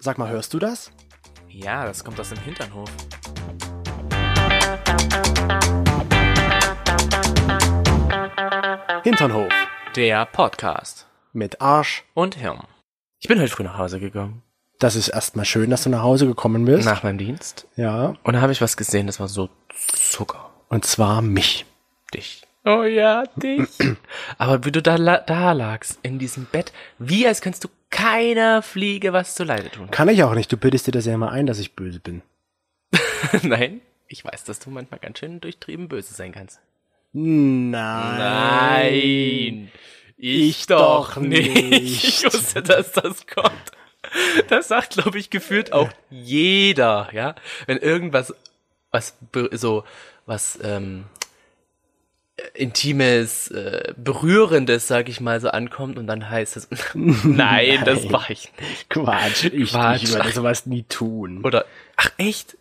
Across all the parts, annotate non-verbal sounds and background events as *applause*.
Sag mal, hörst du das? Ja, das kommt aus dem Hinternhof. Hinternhof. Der Podcast. Mit Arsch. Und Hirn. Ich bin heute früh nach Hause gegangen. Das ist erstmal schön, dass du nach Hause gekommen bist. Nach meinem Dienst. Ja. Und da habe ich was gesehen, das war so Zucker. Und zwar mich. Dich. Oh ja, dich. *clears throat* Aber wie du da, da lagst, in diesem Bett, wie als könntest du keiner Fliege was zu Leide tun. Kann ich auch nicht. Du bildest dir das ja immer ein, dass ich böse bin. *laughs* Nein, ich weiß, dass du manchmal ganz schön durchtrieben böse sein kannst. Nein. Nein. Ich doch nicht. Ich wusste, dass das kommt. Das sagt, glaube ich, gefühlt auch jeder, ja. Wenn irgendwas, was so, was ähm, äh, Intimes, äh, Berührendes, sag ich mal, so ankommt und dann heißt es, *laughs* nein, das Nein. war ich nicht. Quatsch. Ich, Quatsch. ich würde sowas nie tun. Oder, ach echt?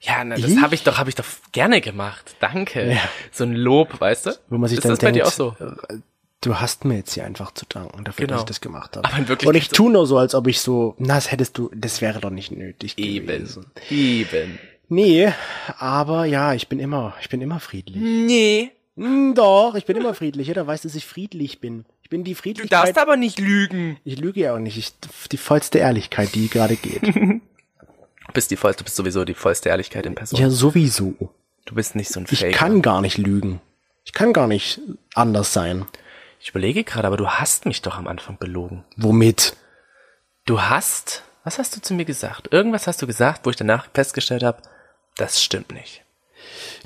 Ja, na, das habe ich doch, habe ich doch gerne gemacht. Danke. Ja. So ein Lob, weißt du? Wo man sich ist dann das bei denkt, dir auch so? äh, du hast mir jetzt hier einfach zu danken dafür, Genau. dass ich das gemacht habe. Aber in Wirklichkeit Und ich tue nur so, als ob ich so, na, das hättest du, das wäre doch nicht nötig Eben. gewesen. Eben. Nee, aber ja, ich bin immer, ich bin immer friedlich. Nee. Hm, doch, ich bin immer friedlich. Jeder weiß, dass ich friedlich bin. Ich bin die Du Friedlichkeit. darfst aber nicht lügen. ich lüge ja auch nicht. Ich, die vollste Ehrlichkeit, die gerade geht. *laughs* Du bist die voll, du bist sowieso die vollste Ehrlichkeit in Person. ja, sowieso. Du bist nicht so ein Ich Fake. kann gar nicht lügen. Ich kann gar nicht anders sein. Ich überlege gerade, aber du hast mich doch am Anfang belogen. Womit? Du hast, was hast du zu mir gesagt? Irgendwas hast du gesagt, wo ich danach festgestellt habe, das stimmt nicht.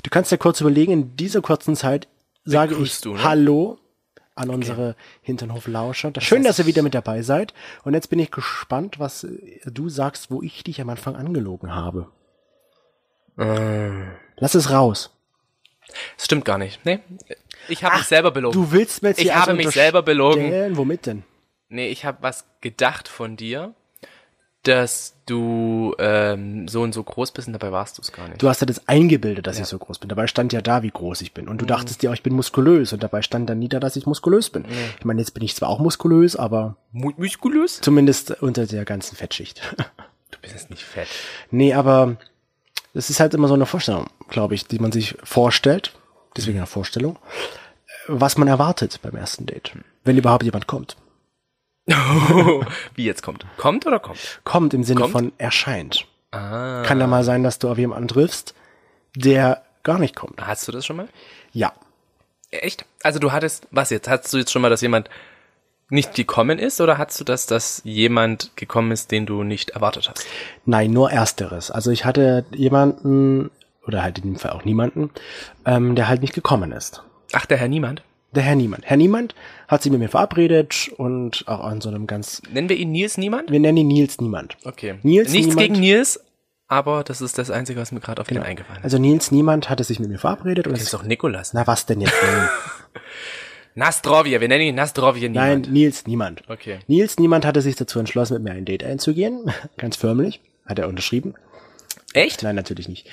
Du kannst dir kurz überlegen, in dieser kurzen Zeit sage ich du, ne? Hallo an unsere Hinternhof-Lauscher. Schön, dass ihr wieder mit dabei seid. Und jetzt bin ich gespannt, was äh, du sagst, wo ich dich am Anfang angelogen habe. Lass es raus. Das stimmt gar nicht. Nee. Ich habe mich selber belogen. Du willst mir jetzt Ich habe also mich selber belogen. Womit denn? Nee, ich habe was gedacht von dir, dass du ähm, so und so groß bist und dabei warst du es gar nicht. Du hast ja das eingebildet, dass ich so groß bin. Dabei stand ja da, wie groß ich bin. Und Mhm. du dachtest dir, auch, ich bin muskulös. Und dabei stand dann nieder, dass ich muskulös bin. Ich meine, jetzt bin ich zwar auch muskulös, aber Mu- Muskulös? zumindest unter der ganzen Fettschicht. *laughs* Du bist jetzt nicht fett. nee, aber es ist halt immer so eine Vorstellung, glaube ich, die man sich vorstellt. Deswegen eine Vorstellung. Was man erwartet beim ersten Date. Wenn überhaupt jemand kommt. Wie jetzt kommt? Kommt oder kommt? Kommt im Sinne Kommt? von erscheint. Ah. Kann da mal sein, dass du auf jemanden triffst, der gar nicht kommt. Hast du das schon mal? Ja. Echt? Also du hattest, was jetzt? Hattest du jetzt schon mal, dass jemand nicht gekommen ist oder hattest du das, dass jemand gekommen ist, den du nicht erwartet hast? Nein, nur ersteres. Also ich hatte jemanden, oder halt in dem Fall auch niemanden, ähm, der halt nicht gekommen ist. Ach, der Herr Niemand? Der Herr Niemand. Herr Niemand hat sich mit mir verabredet und auch an so einem ganz, Nennen wir ihn Nils Niemand? wir nennen ihn Nils Niemand. Okay. Nils Nichts Niemand. gegen Nils, aber das ist das Einzige, was mir gerade auf den eingefallen ist. Also Nils Niemand hatte sich mit mir verabredet und Das es ist doch Nikolas. na was denn jetzt? *laughs* Nein, Nastrovje, wir nennen ihn Nastrovje Nein, Niemand. Nils Niemand. Okay. Nils Niemand hatte sich dazu entschlossen, mit mir ein Date einzugehen. *laughs* Ganz förmlich. Hat er unterschrieben? Echt? Nein, natürlich nicht.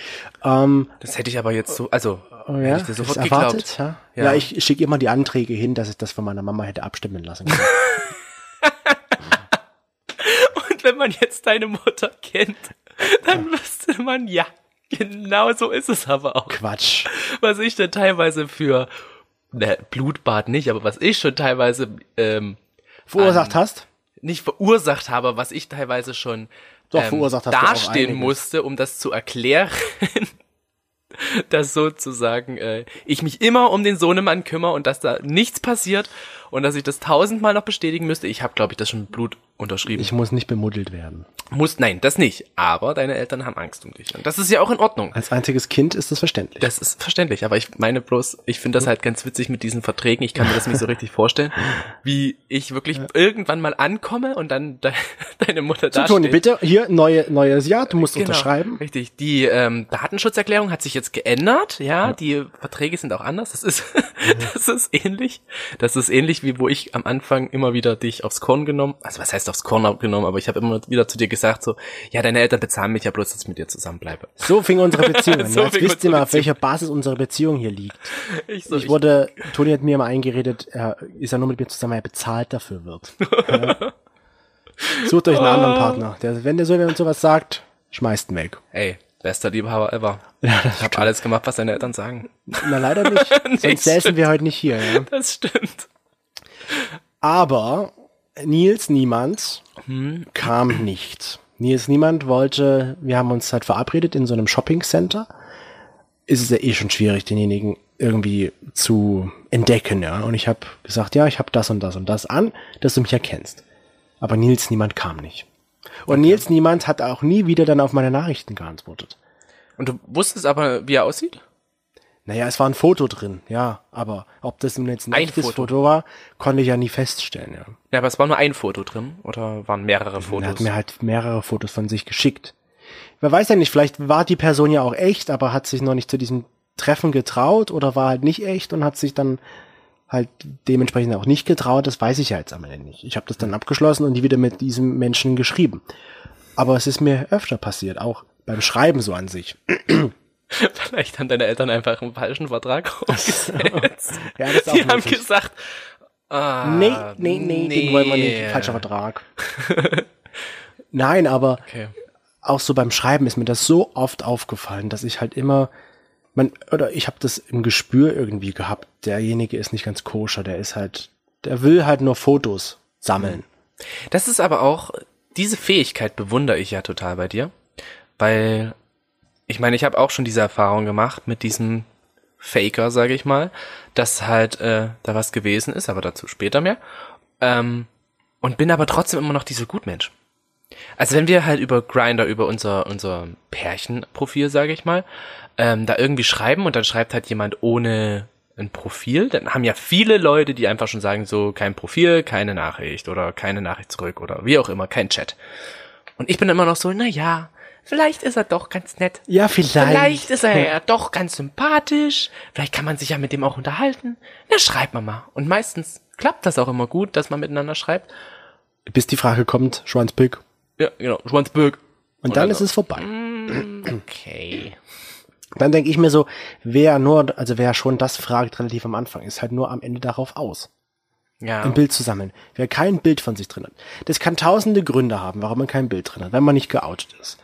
Ähm, Das hätte ich aber jetzt so, also, oh ja, hätte ich sofort erwartet, ja? Ja. Ja. ich schicke immer die Anträge hin, dass ich das von meiner Mama hätte abstimmen lassen können. *laughs* Und wenn man jetzt deine Mutter kennt, dann wüsste man, ja, genau so ist es aber auch. Quatsch. Was ich dann teilweise für, ne, Blutbad nicht, aber was ich schon teilweise, ähm, Verursacht hast? nicht verursacht habe, was ich teilweise schon Doch, verursacht hast du auch dastehen musste, um das zu erklären, *laughs* dass sozusagen äh, ich mich immer um den Sohnemann kümmere und dass da nichts passiert und dass ich das tausendmal noch bestätigen müsste. Ich habe, glaube ich, das schon Blut unterschrieben. Ich muss nicht bemuddelt werden. muss, nein, das nicht. Aber deine Eltern haben Angst um dich. Und das ist ja auch in Ordnung. Als einziges Kind ist das verständlich. Das ist verständlich, aber ich meine bloß, ich finde das halt ganz witzig mit diesen Verträgen. Ich kann mir das nicht so richtig vorstellen, *laughs* wie ich wirklich irgendwann mal ankomme und dann de *laughs* deine Mutter so, da Toni, steht. bitte, hier, neue, neues Jahr, du musst Genau, unterschreiben. Richtig. Die ähm, Datenschutzerklärung hat sich jetzt geändert, ja, Die Verträge sind auch anders. Das ist, *laughs* das ist ähnlich. Das ist ähnlich wie wo ich am Anfang immer wieder dich aufs Korn genommen. Also was heißt aufs Korn genommen? Aber ich habe immer wieder zu dir gesagt so, ja, deine Eltern bezahlen mich ja bloß, dass ich mit dir zusammenbleibe. So fing unsere *laughs* Beziehung an. So Jetzt wisst ihr mal, auf welcher Basis unsere Beziehung hier liegt. Ich, so, Ich wurde, Toni hat mir mal eingeredet, er ist ja nur mit mir zusammen, weil er bezahlt dafür wird. *laughs* Ja. Sucht euch einen Oh. anderen Partner. Der, wenn der so und sowas sagt, schmeißt ihn weg. Ey, bester Liebhaber ever. Ja, Ich habe alles gemacht, was deine Eltern sagen. Na, leider nicht. *laughs* Sonst säßen wir heute nicht hier. Ja. Das stimmt. Aber Nils Niemand Hm. kam nicht. Nils Niemand wollte, wir haben uns halt verabredet in so einem Shopping Center. Ist es ja eh schon schwierig, denjenigen irgendwie zu entdecken, ja. Und ich habe gesagt, ja, ich habe das und das und das an, dass du mich erkennst. Aber Nils Niemand kam nicht. Und Nils Niemand hat auch nie wieder dann auf meine Nachrichten geantwortet. Und du wusstest aber, wie er aussieht? Naja, es war ein Foto drin, ja. Aber ob das nun jetzt ein, Ein echtes Foto. Foto. war, konnte ich ja nie feststellen, ja. Ja, aber es war nur ein Foto drin oder waren mehrere Er Fotos? hat mir halt mehrere Fotos von sich geschickt. Wer weiß ja nicht, vielleicht war die Person ja auch echt, aber hat sich noch nicht zu diesem Treffen getraut oder war halt nicht echt und hat sich dann halt dementsprechend auch nicht getraut. Das weiß ich ja jetzt am Ende nicht. Ich habe das dann abgeschlossen und die wieder mit diesem Menschen geschrieben. Aber es ist mir öfter passiert, auch beim Schreiben so an sich. *laughs* Vielleicht haben deine Eltern einfach einen falschen Vertrag aufgesetzt. Ja, das ist auch Die haben gesagt, ah, Nee, nee, nee, den wollen wir nicht. Falscher Vertrag. *laughs* Nein, aber Okay. auch so beim Schreiben ist mir das so oft aufgefallen, dass ich halt immer, man, oder ich habe das im Gespür irgendwie gehabt, derjenige ist nicht ganz koscher, der ist halt, der will halt nur Fotos sammeln. Das ist aber auch, diese Fähigkeit bewundere ich ja total bei dir, weil ich meine, ich habe auch schon diese Erfahrung gemacht mit diesem Faker, sage ich mal, dass halt äh, da was gewesen ist, aber dazu später mehr. Ähm, und bin aber trotzdem immer noch dieser Gutmensch. Also wenn wir halt über Grinder, über unser unser Pärchenprofil, sage ich mal, ähm, da irgendwie schreiben und dann schreibt halt jemand ohne ein Profil, dann haben ja viele Leute, die einfach schon sagen, so kein Profil, keine Nachricht oder keine Nachricht zurück oder wie auch immer, kein Chat. Und ich bin immer noch so, na ja, vielleicht ist er doch ganz nett. Ja, vielleicht. Vielleicht ist er ja doch ganz sympathisch. Vielleicht kann man sich ja mit dem auch unterhalten. Na, schreibt man mal. Und meistens klappt das auch immer gut, dass man miteinander schreibt. Bis die Frage kommt, Schwanzpick. Ja, genau. Schwanzböck. Und dann dann ist es vorbei. Okay. Dann denke ich mir so, wer nur, also wer schon das fragt relativ am Anfang, ist halt nur am Ende darauf aus. Ja. ein Bild zu sammeln. Wer kein Bild von sich drin hat. Das kann tausende Gründe haben, warum man kein Bild drin hat, wenn man nicht geoutet ist.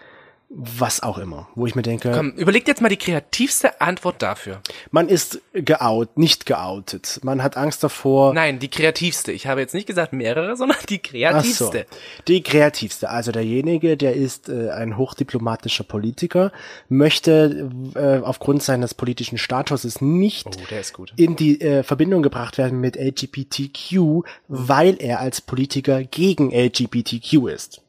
Was auch immer. Wo ich mir denke, Komm, überlegt jetzt mal die kreativste Antwort dafür. man ist geout, nicht geoutet. Man hat Angst davor. Nein, die kreativste. Ich habe jetzt nicht gesagt mehrere, *laughs* sondern die Ach so. kreativste. Die kreativste. Also derjenige, der ist äh, ein hochdiplomatischer Politiker, möchte äh, aufgrund seines politischen Statuses nicht Oh, in die äh, Verbindung gebracht werden mit LGBTQ, weil er als Politiker gegen LGBTQ ist.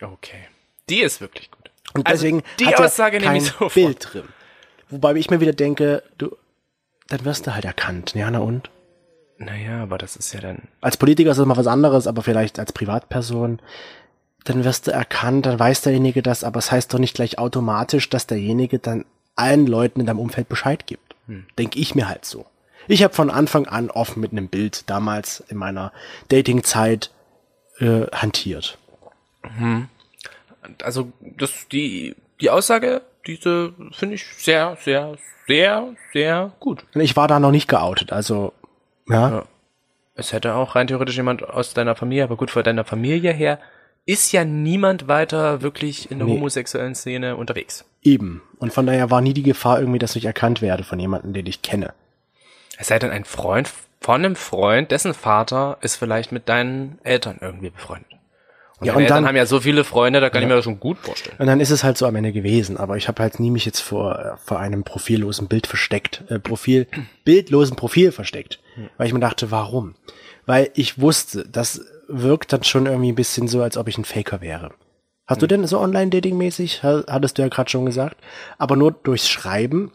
Okay. Die ist wirklich gut. Und Also, deswegen die hat er Aussage nehme kein ich sofort. Bild drin. Wobei ich mir wieder denke, du, dann wirst du halt erkannt. Ja, na und? Naja, aber das ist ja dann. Als Politiker ist das mal was anderes, aber vielleicht als Privatperson, dann wirst du erkannt, dann weiß derjenige das, aber es heißt doch nicht gleich automatisch, dass derjenige dann allen Leuten in deinem Umfeld Bescheid gibt. Hm. Denke ich mir halt so. Ich habe von Anfang an offen mit einem Bild damals in meiner Datingzeit äh, hantiert. Also, das, die, die Aussage, diese finde ich sehr, sehr, sehr, sehr gut. Ich war da noch nicht geoutet, also ja. Ja. Es hätte auch rein theoretisch jemand aus deiner Familie, aber gut, von deiner Familie her ist ja niemand weiter wirklich in der Nee. homosexuellen Szene unterwegs. Eben. Und von daher war nie die Gefahr irgendwie, dass ich erkannt werde von jemandem, den ich kenne. Es sei denn, ein Freund von einem Freund, dessen Vater ist vielleicht mit deinen Eltern irgendwie befreundet. Und Ja, und dann- Eltern haben ja so viele Freunde, da kann ich mir das schon gut vorstellen. Und dann ist es halt so am Ende gewesen. Aber ich habe halt nie mich jetzt vor, äh, vor einem profillosen Bild versteckt. Äh, Profil, *clears throat* bildlosen Profil versteckt. Weil ich mir dachte, warum? Weil ich wusste, das wirkt dann schon irgendwie ein bisschen so, als ob ich ein Faker wäre. Hast du denn so Online-Dating-mäßig? Ha- Hattest du ja gerade schon gesagt. Aber nur durchs Schreiben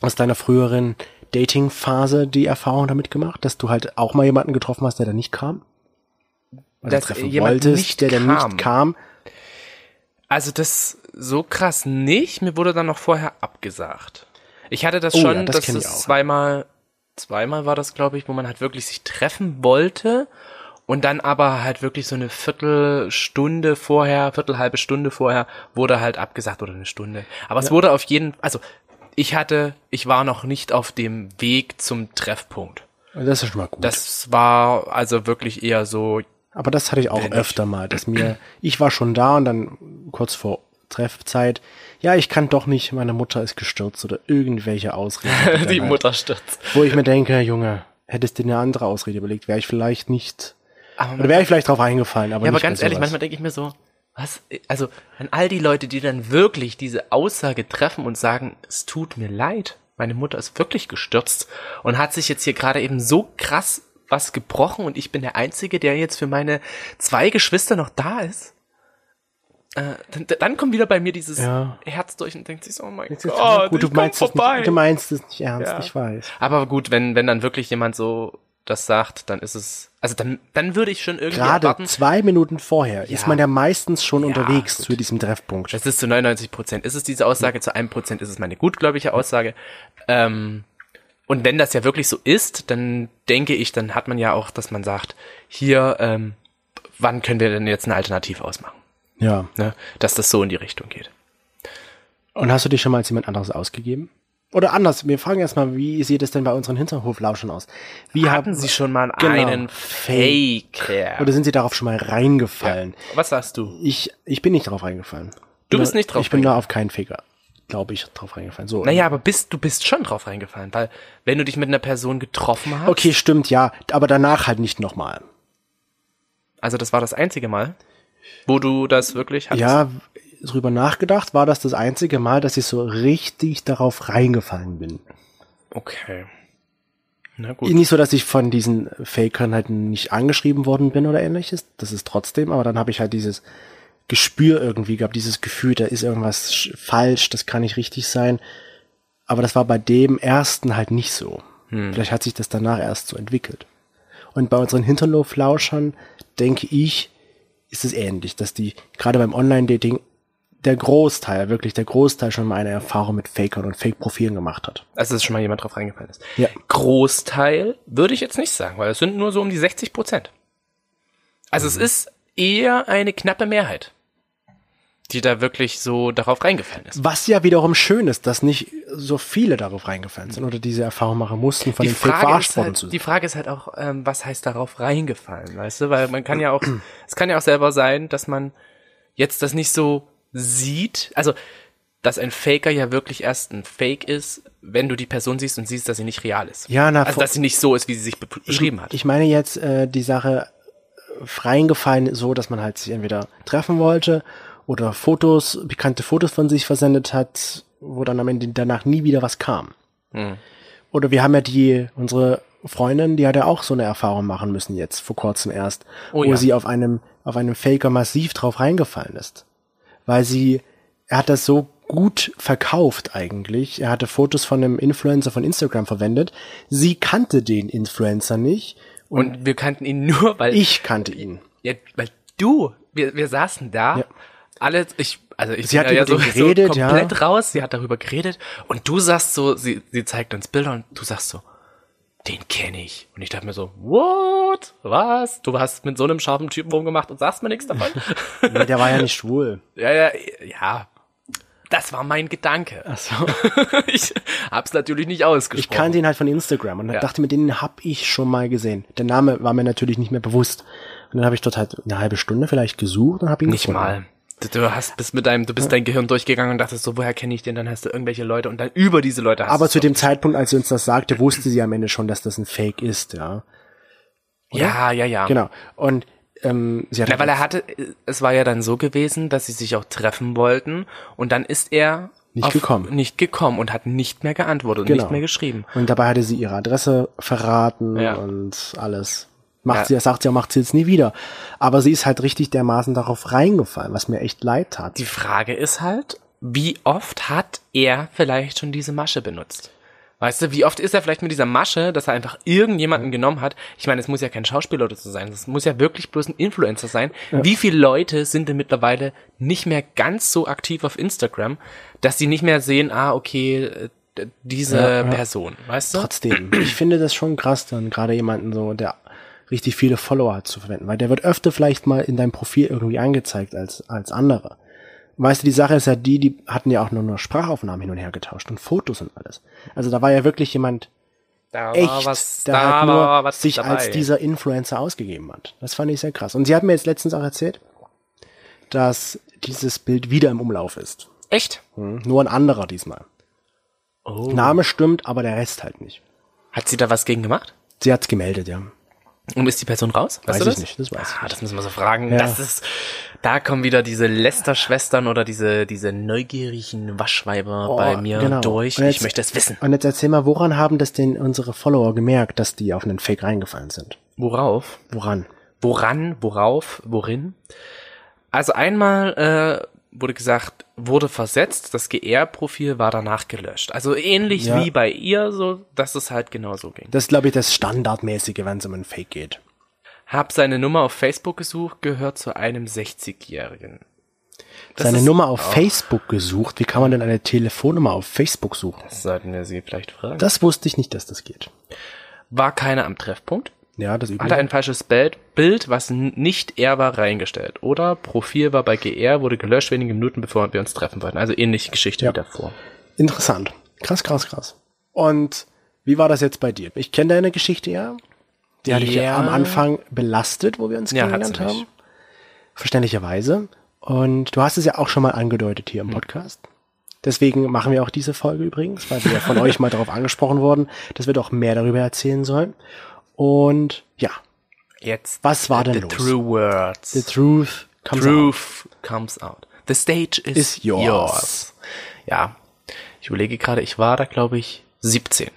aus deiner früheren Dating-Phase die Erfahrung damit gemacht, dass du halt auch mal jemanden getroffen hast, der da nicht kam? Oder Dass treffen wolltest, nicht der dann kam. nicht kam. Also das so krass nicht. Mir wurde dann noch vorher abgesagt. Ich hatte das Oh schon, ja, das dass es zweimal, zweimal war das, glaube ich, wo man halt wirklich sich treffen wollte und dann aber halt wirklich so eine Viertelstunde vorher, Viertel, halbe Stunde vorher wurde halt abgesagt oder eine Stunde. Aber es wurde auf jeden, also ich hatte, ich war noch nicht auf dem Weg zum Treffpunkt. Das ist schon mal gut. Das war also wirklich eher so, Aber das hatte ich auch öfter mal, dass mir, ich war schon da und dann kurz vor Treffzeit, ja, ich kann doch nicht, meine Mutter ist gestürzt oder irgendwelche Ausreden. *laughs* die halt, Mutter stürzt. Wo ich mir denke, Junge, hättest du dir eine andere Ausrede überlegt, wäre ich vielleicht nicht, Aber oder wäre ich vielleicht drauf eingefallen, aber Ja, aber ganz ehrlich, manchmal denke ich mir so, was, also an all die Leute, die dann wirklich diese Aussage treffen und sagen, es tut mir leid, meine Mutter ist wirklich gestürzt und hat sich jetzt hier gerade eben so krass was gebrochen und ich bin der Einzige, der jetzt für meine zwei Geschwister noch da ist. Äh, dann, dann kommt wieder bei mir dieses Ja. Herz durch und denkt sich so, oh mein Jetzt ist- Gott, gut, du meinst, es vorbei. nicht, du meinst es nicht ernst, Ja. ich weiß. Aber gut, wenn, wenn dann wirklich jemand so das sagt, dann ist es, also dann, dann würde ich schon irgendwie Gerade erwarten, zwei Minuten vorher ist Ja. man ja meistens schon unterwegs gut. zu diesem Treffpunkt. Das ist zu 99 Prozent. Ist es diese Aussage, zu einem Prozent ist es meine gutgläubige Aussage. Ähm, und wenn das ja wirklich so ist, dann denke ich, dann hat man ja auch, dass man sagt, hier, ähm, wann können wir denn jetzt eine Alternative ausmachen? Ja. Ne? Dass das so in die Richtung geht. Und hast du dich schon mal als jemand anderes ausgegeben? Oder anders, wir fragen erstmal, wie sieht es denn bei unseren Hinterhoflauschen aus? Wie Hatten haben Sie schon mal Genau. einen Faker? Oder sind Sie darauf schon mal reingefallen? Was sagst du? Ich, ich bin nicht drauf reingefallen. Du bist nicht drauf Ich bin da auf keinen Faker, glaube ich, drauf reingefallen. So. Naja, aber bist, du bist schon drauf reingefallen, weil wenn du dich mit einer Person getroffen hast, Okay, stimmt, ja. Aber danach halt nicht nochmal. also das war das einzige Mal, wo du das wirklich hattest. Ja, drüber nachgedacht, war das das einzige Mal, dass ich so richtig darauf reingefallen bin. Okay. Na gut. Nicht so, dass ich von diesen Fakern halt nicht angeschrieben worden bin oder ähnliches. Das ist trotzdem, aber dann habe ich halt dieses Gespür irgendwie gehabt, dieses Gefühl, da ist irgendwas sch- falsch, das kann nicht richtig sein. Aber das war bei dem ersten halt nicht so. Vielleicht hat sich das danach erst so entwickelt. Und bei unseren Hinterhoflauschern, denke ich, ist es ähnlich, dass die gerade beim Online-Dating der Großteil, wirklich der Großteil schon mal eine Erfahrung mit Fakern und Fake-Profilen gemacht hat. Also, dass schon mal jemand drauf reingefallen ist. Ja. Großteil würde ich jetzt nicht sagen, weil es sind nur so um die 60 Prozent. Also es ist eher eine knappe Mehrheit, die da wirklich so darauf reingefallen ist. Was ja wiederum schön ist, dass nicht so viele darauf reingefallen sind oder diese Erfahrung machen mussten, von Die dem ist worden halt, zu die sein. Frage ist halt auch, ähm, was heißt darauf reingefallen, weißt du? Weil man kann ja auch, *clears throat* es kann ja auch selber sein, dass man jetzt das nicht so sieht, also dass ein Faker ja wirklich erst ein Fake ist, wenn du die Person siehst und siehst, dass sie nicht real ist. Ja, na, also dass sie nicht so ist, wie sie sich be beschrieben hat. Ich meine jetzt äh, die Sache reingefallen so, dass man halt sich entweder treffen wollte oder Fotos, bekannte Fotos von sich versendet hat, wo dann am Ende danach nie wieder was kam. Hm. Oder wir haben ja die, unsere Freundin, die hat ja auch so eine Erfahrung machen müssen jetzt, vor kurzem erst, Oh wo ja. sie auf einem, auf einem Faker massiv drauf reingefallen ist. Weil sie, er hat das so gut verkauft eigentlich. Er hatte Fotos von einem Influencer von Instagram verwendet. Sie kannte den Influencer nicht Und wir kannten ihn *laughs* nur, weil ich kannte ihn. Ja, weil du, wir, wir saßen da, Ja. alle, ich, also ich Sie hat ja so, geredet, so ja. komplett raus, sie hat darüber geredet und du sagst so, sie, sie zeigt uns Bilder und du sagst so, den kenne ich. Und ich dachte mir so, what? Was? Du hast mit so einem scharfen Typen rumgemacht und sagst mir nichts davon? Nee, der war ja nicht schwul. *laughs* ja, ja, ja. Das war mein Gedanke. Ach so. *laughs* ich hab's natürlich nicht Ich ausgesprochen. kannte ihn halt von Instagram und Ja. dachte mir, den hab ich schon mal gesehen. Der Name war mir natürlich nicht mehr bewusst. Und dann habe ich dort halt eine halbe Stunde vielleicht gesucht und habe ihn Nicht gefunden. mal. Du, hast bist mit deinem, du bist dein Gehirn durchgegangen und dachtest so, woher kenne ich den? Dann hast du irgendwelche Leute und dann über diese Leute hast Aber zu dem Zeitpunkt, als sie uns das sagte, wusste sie am Ende schon, dass das ein Fake ist, ja. Ja, ja, ja. Genau. Und ähm, sie hat Ja, weil er hatte, es war ja dann so gewesen, dass sie sich auch treffen wollten und dann ist er Nicht gekommen. Nicht gekommen und hat nicht mehr geantwortet und Genau. nicht mehr geschrieben. Und dabei hatte sie ihre Adresse verraten Ja. und alles. Macht Ja. sie, sagt sie, macht sie jetzt nie wieder. Aber sie ist halt richtig dermaßen darauf reingefallen, was mir echt leid tat. Die Frage ist halt, wie oft hat er vielleicht schon diese Masche benutzt? Weißt du, wie oft ist er vielleicht mit dieser Masche, dass er einfach irgendjemanden genommen hat? Ich meine, es muss ja kein Schauspieler oder so sein, es muss ja wirklich bloß ein Influencer sein. Wie viele Leute sind denn mittlerweile nicht mehr ganz so aktiv auf Instagram, dass sie nicht mehr sehen, ah, okay, äh, diese Ja, ja. Person, weißt du? Trotzdem, ich finde das schon krass, dann gerade jemanden so, der richtig viele Follower hat zu verwenden, weil der wird öfter vielleicht mal in deinem Profil irgendwie angezeigt als, als andere. Weißt du, die Sache ist ja die, die hatten ja auch nur noch Sprachaufnahmen hin und her getauscht und Fotos und alles. Also da war ja wirklich jemand Da echt, was, der da halt nur sich dabei. als dieser Influencer ausgegeben hat. Das fand ich sehr krass. Und sie hat mir jetzt letztens auch erzählt, dass dieses Bild wieder im Umlauf ist. Echt? Hm, Nur ein anderer diesmal. Oh. Name stimmt, aber der Rest halt nicht. Hat sie da was gegen gemacht? Sie hat's gemeldet, ja. Und ist die Person raus? Weißt Weiß du ich das? nicht, das weiß ich ah, Das müssen wir so fragen. Ja. Das ist, da kommen wieder diese Lester-Schwestern oder diese, diese neugierigen Waschweiber Oh, bei mir genau. durch. Jetzt- Ich möchte es wissen. Und jetzt erzähl mal, woran haben das denn unsere Follower gemerkt, dass die auf einen Fake reingefallen sind? Worauf? Woran? Woran, worauf, worin? Also einmal äh, wurde gesagt, wurde versetzt, das GR-Profil war danach gelöscht. Also ähnlich Ja. wie bei ihr, so dass es halt genauso ging. Das ist, glaube ich, das Standardmäßige, wenn es um einen Fake geht. Hab seine Nummer auf Facebook gesucht, gehört zu einem 60-Jährigen. Das Seine Nummer auf Facebook gesucht. Wie kann man denn eine Telefonnummer auf Facebook suchen? Das sollten wir sie vielleicht fragen. Das wusste ich nicht, dass das geht. war keiner am Treffpunkt. Ja, das Hat er übliche. ein falsches Bild, Bild, was nicht er war, reingestellt. Oder Profil war bei GR, wurde gelöscht wenige Minuten, bevor wir uns treffen wollten. Also ähnliche Geschichte Ja. wie davor. Interessant. Krass, krass, krass. Und wie war das jetzt bei dir? Ich kenne deine Geschichte ja. Die hatte ich ja Ja. am Anfang belastet, wo wir uns Ja, kennengelernt sie nicht. haben. Verständlicherweise. Und du hast es ja auch schon mal angedeutet hier im Hm. Podcast. Deswegen machen wir auch diese Folge übrigens, weil wir ja von *laughs* euch mal darauf angesprochen wurden, dass wir doch mehr darüber erzählen sollen. Und ja, Jetzt. was war denn the los? true words. The truth comes out. Truth comes out. The stage is, Is yours. yours. Ja. Ich überlege gerade, ich war da, glaube ich, 17.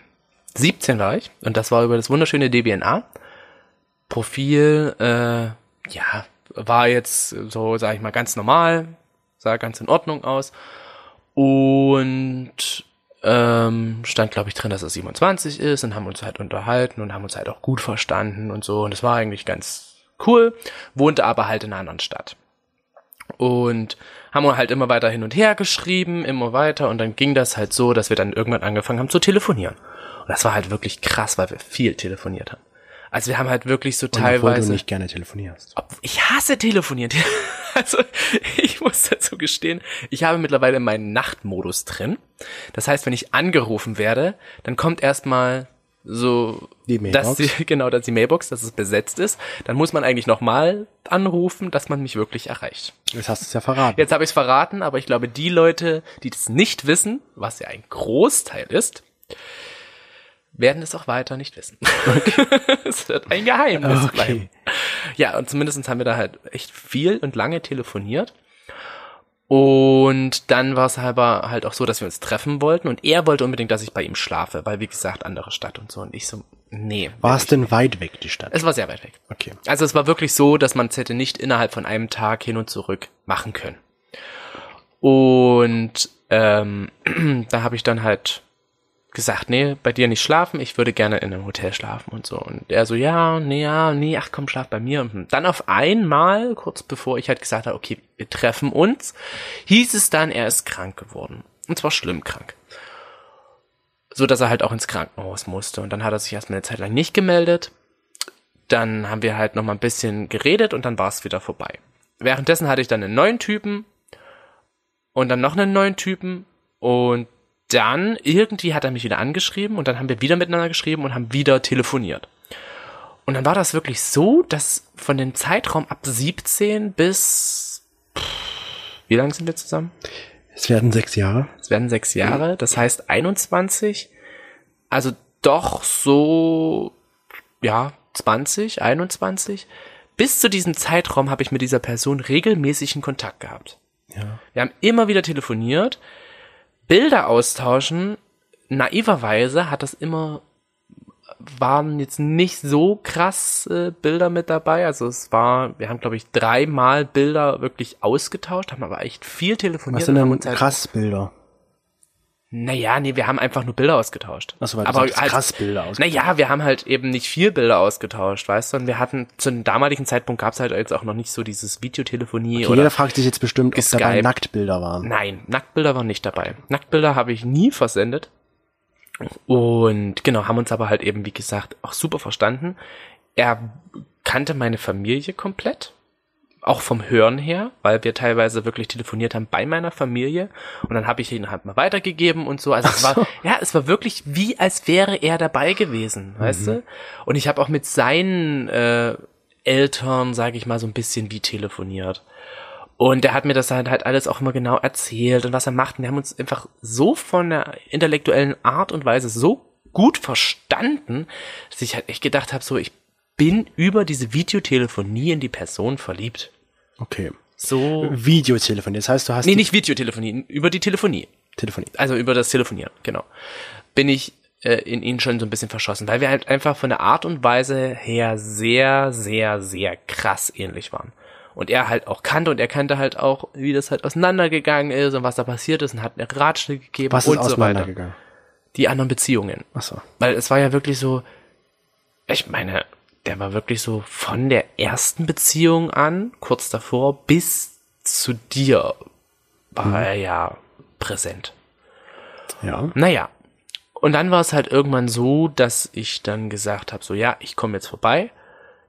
17 war ich. Und das war über das wunderschöne DBNA. Profil, äh, ja, war jetzt so, sag ich mal, ganz normal. Sah ganz in Ordnung aus. Und ähm, stand, glaube ich, drin, dass er 27 ist und haben uns halt unterhalten und haben uns halt auch gut verstanden und so. Und es war eigentlich ganz cool, wohnte aber halt in einer anderen Stadt. Und haben wir halt immer weiter hin und her geschrieben, immer weiter. Und dann ging das halt so, dass wir dann irgendwann angefangen haben zu telefonieren. Und das war halt wirklich krass, weil wir viel telefoniert haben. Also wir haben halt wirklich so Und obwohl teilweise. du nicht gerne telefonierst. Ob- Ich hasse telefonieren. *laughs* Also ich muss dazu gestehen, ich habe mittlerweile meinen Nachtmodus drin. Das heißt, wenn ich angerufen werde, dann kommt erstmal so, Die dass Mailbox. die, *laughs* genau, dass die Mailbox, dass es besetzt ist. Dann muss man eigentlich nochmal anrufen, dass man mich wirklich erreicht. Das hast du es ja verraten. Jetzt habe ich es verraten, aber ich glaube, die Leute, die das nicht wissen, was ja ein Großteil ist, werden es auch weiter nicht wissen. *laughs* es wird ein Geheimnis Okay. bleiben. Ja, und zumindest haben wir da halt echt viel und lange telefoniert. Und dann war es aber halt auch so, dass wir uns treffen wollten und er wollte unbedingt, dass ich bei ihm schlafe, weil wie gesagt, andere Stadt und so. Und ich so, nee. War es denn weit weg, die Stadt? Es war sehr weit weg. Okay. Also es war wirklich so, dass man es hätte nicht innerhalb von einem Tag hin und zurück machen können. Und ähm, *clears throat* da habe ich dann halt gesagt, nee, bei dir nicht schlafen, ich würde gerne in einem Hotel schlafen und so. Und er so, ja, nee, ja, nee, ach komm, schlaf bei mir. Und dann auf einmal, kurz bevor ich halt gesagt habe, okay, wir treffen uns, hieß es dann, er ist krank geworden. Und zwar schlimm krank. So dass er halt auch ins Krankenhaus musste. Und dann hat er sich erstmal eine Zeit lang nicht gemeldet. Dann haben wir halt noch mal ein bisschen geredet und dann war es wieder vorbei. Währenddessen hatte ich dann einen neuen Typen und dann noch einen neuen Typen und dann irgendwie hat er mich wieder angeschrieben und dann haben wir wieder miteinander geschrieben und haben wieder telefoniert. Und dann war das wirklich so, dass von dem Zeitraum ab 17 bis wie lange sind wir zusammen? Es werden sechs Jahre. Es werden sechs Jahre, das heißt 21, also doch so, ja, 20, 21. Bis zu diesem Zeitraum habe ich mit dieser Person regelmäßigen Kontakt gehabt. Ja. Wir haben immer wieder telefoniert, Bilder austauschen. Naiverweise hat das immer, waren jetzt nicht so krass äh, Bilder mit dabei. Also es war, wir haben glaube ich dreimal Bilder wirklich ausgetauscht, haben aber echt viel telefoniert. Was sind denn uns halt- krass Bilder? Naja, nee, wir haben einfach nur Bilder ausgetauscht. Achso, weil du aber halt, krass Bilder aus. Naja, wir haben halt eben nicht vier Bilder ausgetauscht, weißt du? Und wir hatten, zu dem damaligen Zeitpunkt gab es halt jetzt auch noch nicht so dieses Videotelefonie Okay, oder. jeder fragt sich jetzt bestimmt, ob dabei geskypt. Nacktbilder waren. Nein, Nacktbilder waren nicht dabei. Nacktbilder habe ich nie versendet. Und genau, haben uns aber halt eben, wie gesagt, auch super verstanden. Er kannte meine Familie komplett. Auch vom Hören her, weil wir teilweise wirklich telefoniert haben bei meiner Familie und dann habe ich ihn halt mal weitergegeben und so. Also es war ja, es war wirklich wie als wäre er dabei gewesen, weißt du? Und ich habe auch mit seinen äh, Eltern, sage ich mal, so ein bisschen wie telefoniert. Und er hat mir das halt, halt alles auch immer genau erzählt und was er macht. Und wir haben uns einfach so von der intellektuellen Art und Weise so gut verstanden, dass ich halt echt gedacht habe, so ich bin über diese Videotelefonie in die Person verliebt. Okay. So. Videotelefonie. Das heißt, du hast Nee, nicht Videotelefonie, über die Telefonie. Telefonie. Also über das Telefonieren, genau. Bin ich äh, in ihn schon so ein bisschen verschossen, weil wir halt einfach von der Art und Weise her sehr, sehr, sehr krass ähnlich waren. Und er halt auch kannte und er kannte halt auch, wie das halt auseinandergegangen ist und was da passiert ist und hat eine Ratschläge gegeben Was ist und so weiter. Die anderen Beziehungen. Ach so. Weil es war ja wirklich so, ich meine, der war wirklich so von der ersten Beziehung an, kurz davor, bis zu dir war er ja präsent. Ja. Naja. Und dann war es halt irgendwann so, dass ich dann gesagt habe, so ja, ich komme jetzt vorbei,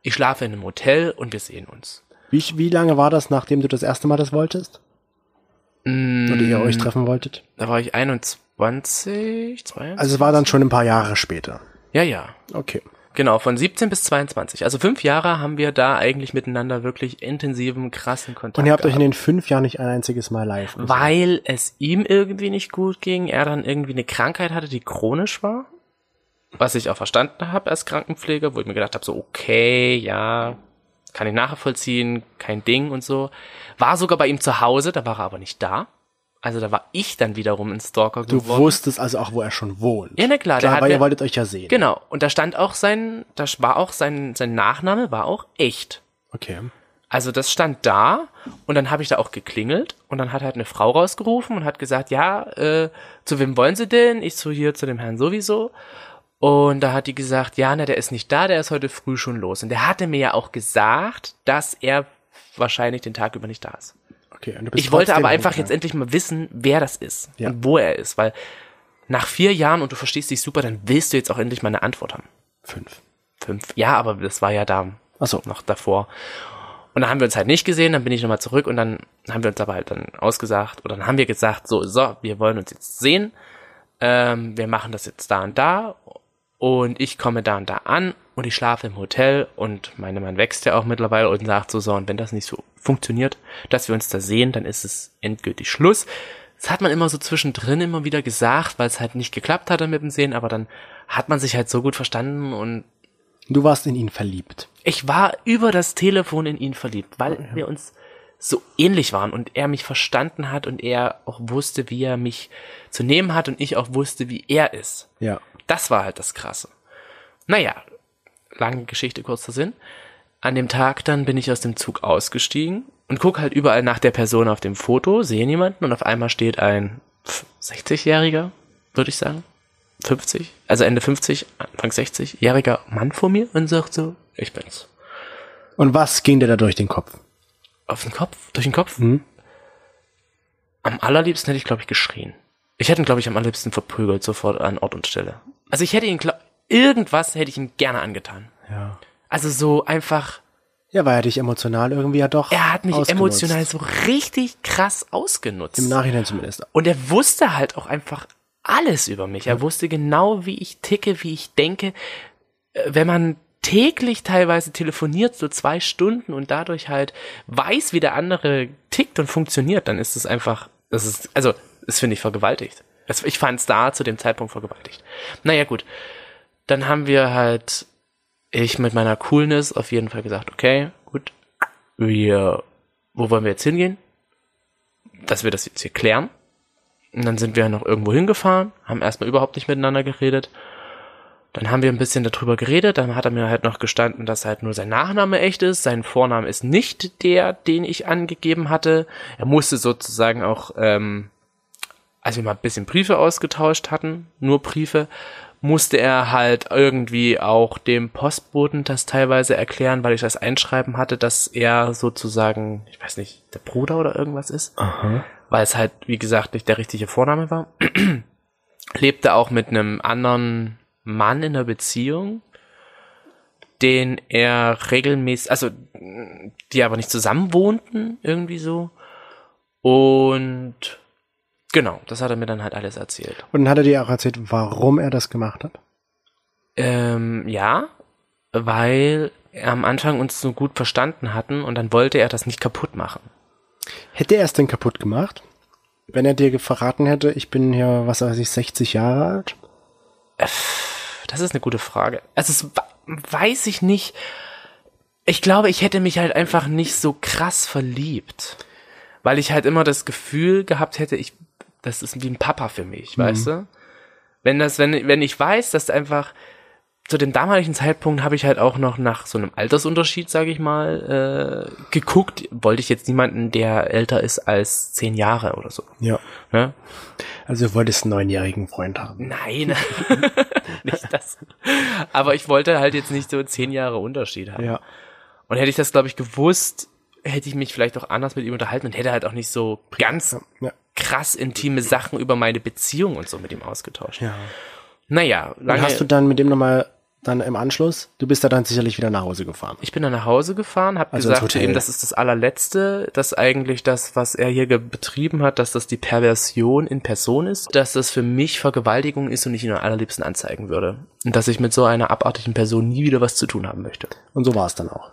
ich schlafe in einem Hotel und wir sehen uns. Wie, wie lange war das, nachdem du das erste Mal das wolltest? Mm, Oder ihr euch treffen wolltet? Da war ich 21, 22? Also es war dann schon ein paar Jahre später. ja, ja. Okay. Genau, von 17 bis 22. Also fünf Jahre haben wir da eigentlich miteinander wirklich intensiven, krassen Kontakt Und ihr habt euch in gehabt. den fünf Jahren nicht ein einziges Mal live gesehen? Weil es ihm irgendwie nicht gut ging, er dann irgendwie eine Krankheit hatte, die chronisch war. Was ich auch verstanden habe als Krankenpfleger, wo ich mir gedacht habe, so okay, ja, kann ich nachvollziehen, kein Ding und so. War sogar bei ihm zu Hause, da war er aber nicht da. Also da war ich dann wiederum ein Stalker Du geworden. wusstest also auch, wo er schon wohnt. Ja, na klar, Klar, weil ihr wolltet euch ja sehen. Genau, und da stand auch sein, da war auch sein, sein Nachname war auch echt. Okay. Also das stand da und dann habe ich da auch geklingelt und dann hat halt eine Frau rausgerufen und hat gesagt, ja, äh, zu wem wollen Sie denn? Ich so hier zu dem Herrn sowieso. Und da hat die gesagt, ja, ne, der ist nicht da, der ist heute früh schon los. Und der hatte mir ja auch gesagt, dass er wahrscheinlich den Tag über nicht da ist. Okay. Ich wollte aber einfach jetzt endlich mal wissen, wer das ist Ja. und wo er ist, weil nach vier Jahren und du verstehst dich super, dann willst du jetzt auch endlich mal eine Antwort haben. Fünf. Fünf. Ja, aber das war ja da Ach so. noch davor. Und dann haben wir uns halt nicht gesehen, dann bin ich nochmal zurück und dann haben wir uns aber halt dann ausgesagt, oder dann haben wir gesagt, so, so, wir wollen uns jetzt sehen, ähm, wir machen das jetzt da und da und ich komme da und da an und ich schlafe im Hotel und meine Mann wächst ja auch mittlerweile und sagt so, so, und wenn das nicht so funktioniert, dass wir uns da sehen, dann ist es endgültig Schluss. Das hat man immer so zwischendrin immer wieder gesagt, weil es halt nicht geklappt hatte mit dem Sehen, aber dann hat man sich halt so gut verstanden und Du warst in ihn verliebt. ich war über das Telefon in ihn verliebt, weil wir uns so ähnlich waren und er mich verstanden hat und er auch wusste, wie er mich zu nehmen hat und ich auch wusste, wie er ist. Ja. Das war halt das Krasse. Naja, lange Geschichte, kurzer Sinn. An dem Tag dann bin ich aus dem Zug ausgestiegen und guck halt überall nach der Person auf dem Foto, sehe niemanden und auf einmal steht ein 60-Jähriger, würde ich sagen. 50, also Ende 50, Anfang 60-jähriger Mann vor mir und sagt so, ich bin's. Und was ging dir da durch den Kopf? Auf den Kopf, durch den Kopf. Hm? Am allerliebsten hätte ich, glaube ich, geschrien. Ich hätte ihn, glaube ich, am allerliebsten verprügelt, sofort an Ort und Stelle. Also ich hätte ihn, irgendwas hätte ich ihm gerne angetan. Ja. Also so einfach, Ja, weil er dich emotional irgendwie ja doch. er hat mich ausgenutzt. emotional so richtig krass ausgenutzt. Im Nachhinein zumindest. Und er wusste halt auch einfach alles über mich. Er wusste genau, wie ich ticke, wie ich denke. Äh, Wenn man täglich teilweise telefoniert, so zwei Stunden und dadurch halt weiß, wie der andere tickt und funktioniert, dann ist es einfach, das ist, also, das finde ich vergewaltigt. Das, ich fand es da zu dem Zeitpunkt vergewaltigt. Naja, gut. Dann haben wir halt, ich mit meiner Coolness auf jeden Fall gesagt, okay, gut, wir, wo wollen wir jetzt hingehen? Dass wir das jetzt hier klären. Und dann sind wir noch irgendwo hingefahren, haben erstmal überhaupt nicht miteinander geredet. Dann haben wir ein bisschen darüber geredet, dann hat er mir halt noch gestanden, dass halt nur sein Nachname echt ist, sein Vorname ist nicht der, den ich angegeben hatte. Er musste sozusagen auch, ähm, als wir mal ein bisschen Briefe ausgetauscht hatten, nur Briefe, musste er halt irgendwie auch dem Postboten das teilweise erklären, weil ich das Einschreiben hatte, dass er sozusagen, ich weiß nicht, der Bruder oder irgendwas ist Aha. weil es halt, wie gesagt, nicht der richtige Vorname war. *clears throat* Lebte auch mit einem anderen Mann in einer Beziehung. den er regelmäßig, also die aber nicht zusammen wohnten, irgendwie so. Und genau, das hat er mir dann halt alles erzählt. Und dann hat er dir auch erzählt, warum er das gemacht hat? Ähm, ja, weil er am Anfang uns so gut verstanden hatten und dann wollte er das nicht kaputt machen. Hätte er es denn kaputt gemacht? Wenn er dir verraten hätte, ich bin hier, was weiß ich, 60 Jahre alt? Das ist eine gute Frage. Also es weiß ich nicht. Ich glaube, ich hätte mich halt einfach nicht so krass verliebt. Weil ich halt immer das Gefühl gehabt hätte, ich, das ist wie ein Papa für mich, mhm. weißt du? Wenn das, wenn, wenn ich weiß, dass einfach, zu dem damaligen Zeitpunkt habe ich halt auch noch nach so einem Altersunterschied, sage ich mal, äh, geguckt. Wollte ich jetzt niemanden, der älter ist als zehn Jahre oder so. Ja. ja? Also du wolltest einen neunjährigen Freund haben. Nein, *laughs* nicht das. Aber ich wollte halt jetzt nicht so zehn Jahre Unterschied haben. Ja. Und hätte ich das, glaube ich, gewusst, hätte ich mich vielleicht auch anders mit ihm unterhalten und hätte halt auch nicht so ganz ja. krass intime Sachen über meine Beziehung und so mit ihm ausgetauscht. Ja. Naja, lange. Und hast du dann mit ihm nochmal dann im Anschluss? Du bist da dann sicherlich wieder nach Hause gefahren. Ich bin dann nach Hause gefahren, habe also gesagt, eben, das ist das allerletzte, dass eigentlich das, was er hier betrieben hat, dass das die Perversion in Person ist, dass das für mich Vergewaltigung ist und ich ihn am allerliebsten anzeigen würde. Und dass ich mit so einer abartigen Person nie wieder was zu tun haben möchte. Und so war es dann auch.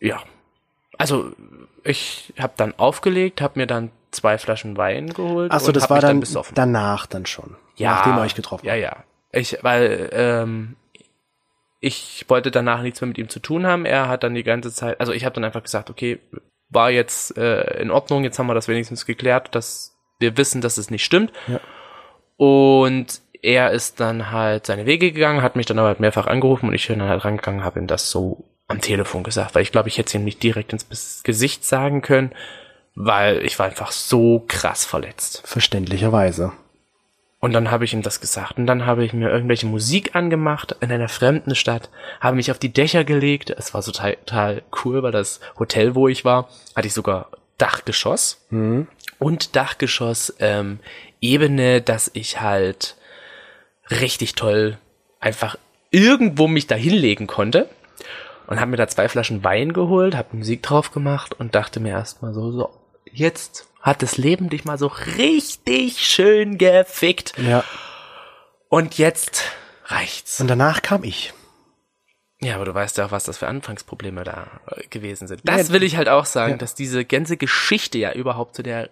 Ja. Also, ich habe dann aufgelegt, habe mir dann zwei Flaschen Wein geholt. Achso, das war dann, dann danach dann schon. Ja. Nachdem ihr euch getroffen habt. Ja, ja. Ich, weil, ähm, ich wollte danach nichts mehr mit ihm zu tun haben. Er hat dann die ganze Zeit, also ich habe dann einfach gesagt, okay, war jetzt äh, in Ordnung, jetzt haben wir das wenigstens geklärt, dass wir wissen, dass es nicht stimmt. Ja. Und er ist dann halt seine Wege gegangen, hat mich dann aber halt mehrfach angerufen und ich bin dann halt rangegangen, habe ihm das so am Telefon gesagt, weil ich glaube, ich hätte es ihm nicht direkt ins Gesicht sagen können, weil ich war einfach so krass verletzt. Verständlicherweise. Und dann habe ich ihm das gesagt. Und dann habe ich mir irgendwelche Musik angemacht in einer fremden Stadt, habe mich auf die Dächer gelegt. Es war so total, total cool, weil das Hotel, wo ich war, hatte ich sogar Dachgeschoss. Mhm. Und Dachgeschoss ähm, Ebene, dass ich halt richtig toll einfach irgendwo mich da hinlegen konnte. Und habe mir da zwei Flaschen Wein geholt, habe Musik drauf gemacht und dachte mir erstmal so, so, jetzt hat das Leben dich mal so richtig schön gefickt. Ja. Und jetzt reicht's. Und danach kam ich. Ja, aber du weißt ja auch, was das für Anfangsprobleme da äh, gewesen sind. Das will ich halt auch sagen, ja. dass diese ganze Geschichte ja überhaupt zu der,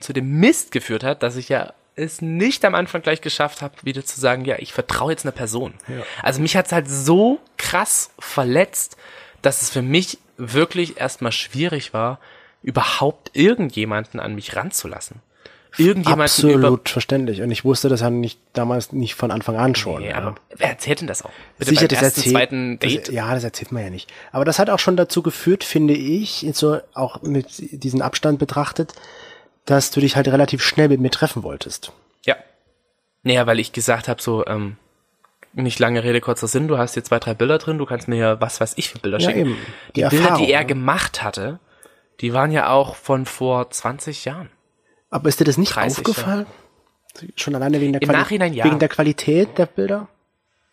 zu dem Mist geführt hat, dass ich ja es nicht am Anfang gleich geschafft habe, wieder zu sagen, ja, ich vertraue jetzt einer Person. Ja. Also mich hat's halt so krass verletzt, dass es für mich wirklich erstmal schwierig war, überhaupt irgendjemanden an mich ranzulassen. Irgendjemanden Absolut verständlich. Und ich wusste das ja nicht damals nicht von Anfang an schon. Nee, ja. aber wer erzählt denn das auch? Bitte Sicher, das ersten, erzählt, zweiten Date? Das, ja, das erzählt man ja nicht. Aber das hat auch schon dazu geführt, finde ich, so auch mit diesem Abstand betrachtet, dass du dich halt relativ schnell mit mir treffen wolltest. Ja. Naja, weil ich gesagt habe, so, ähm, nicht lange Rede, kurzer Sinn, du hast hier zwei, drei Bilder drin, du kannst mir ja was weiß ich für Bilder ja, schicken. Eben. Die, die Bilder, die er ne? gemacht hatte, die waren ja auch von vor 20 Jahren. Aber ist dir das nicht aufgefallen? Jahre. Schon alleine wegen der, Im Nachhinein, ja. wegen der Qualität der Bilder?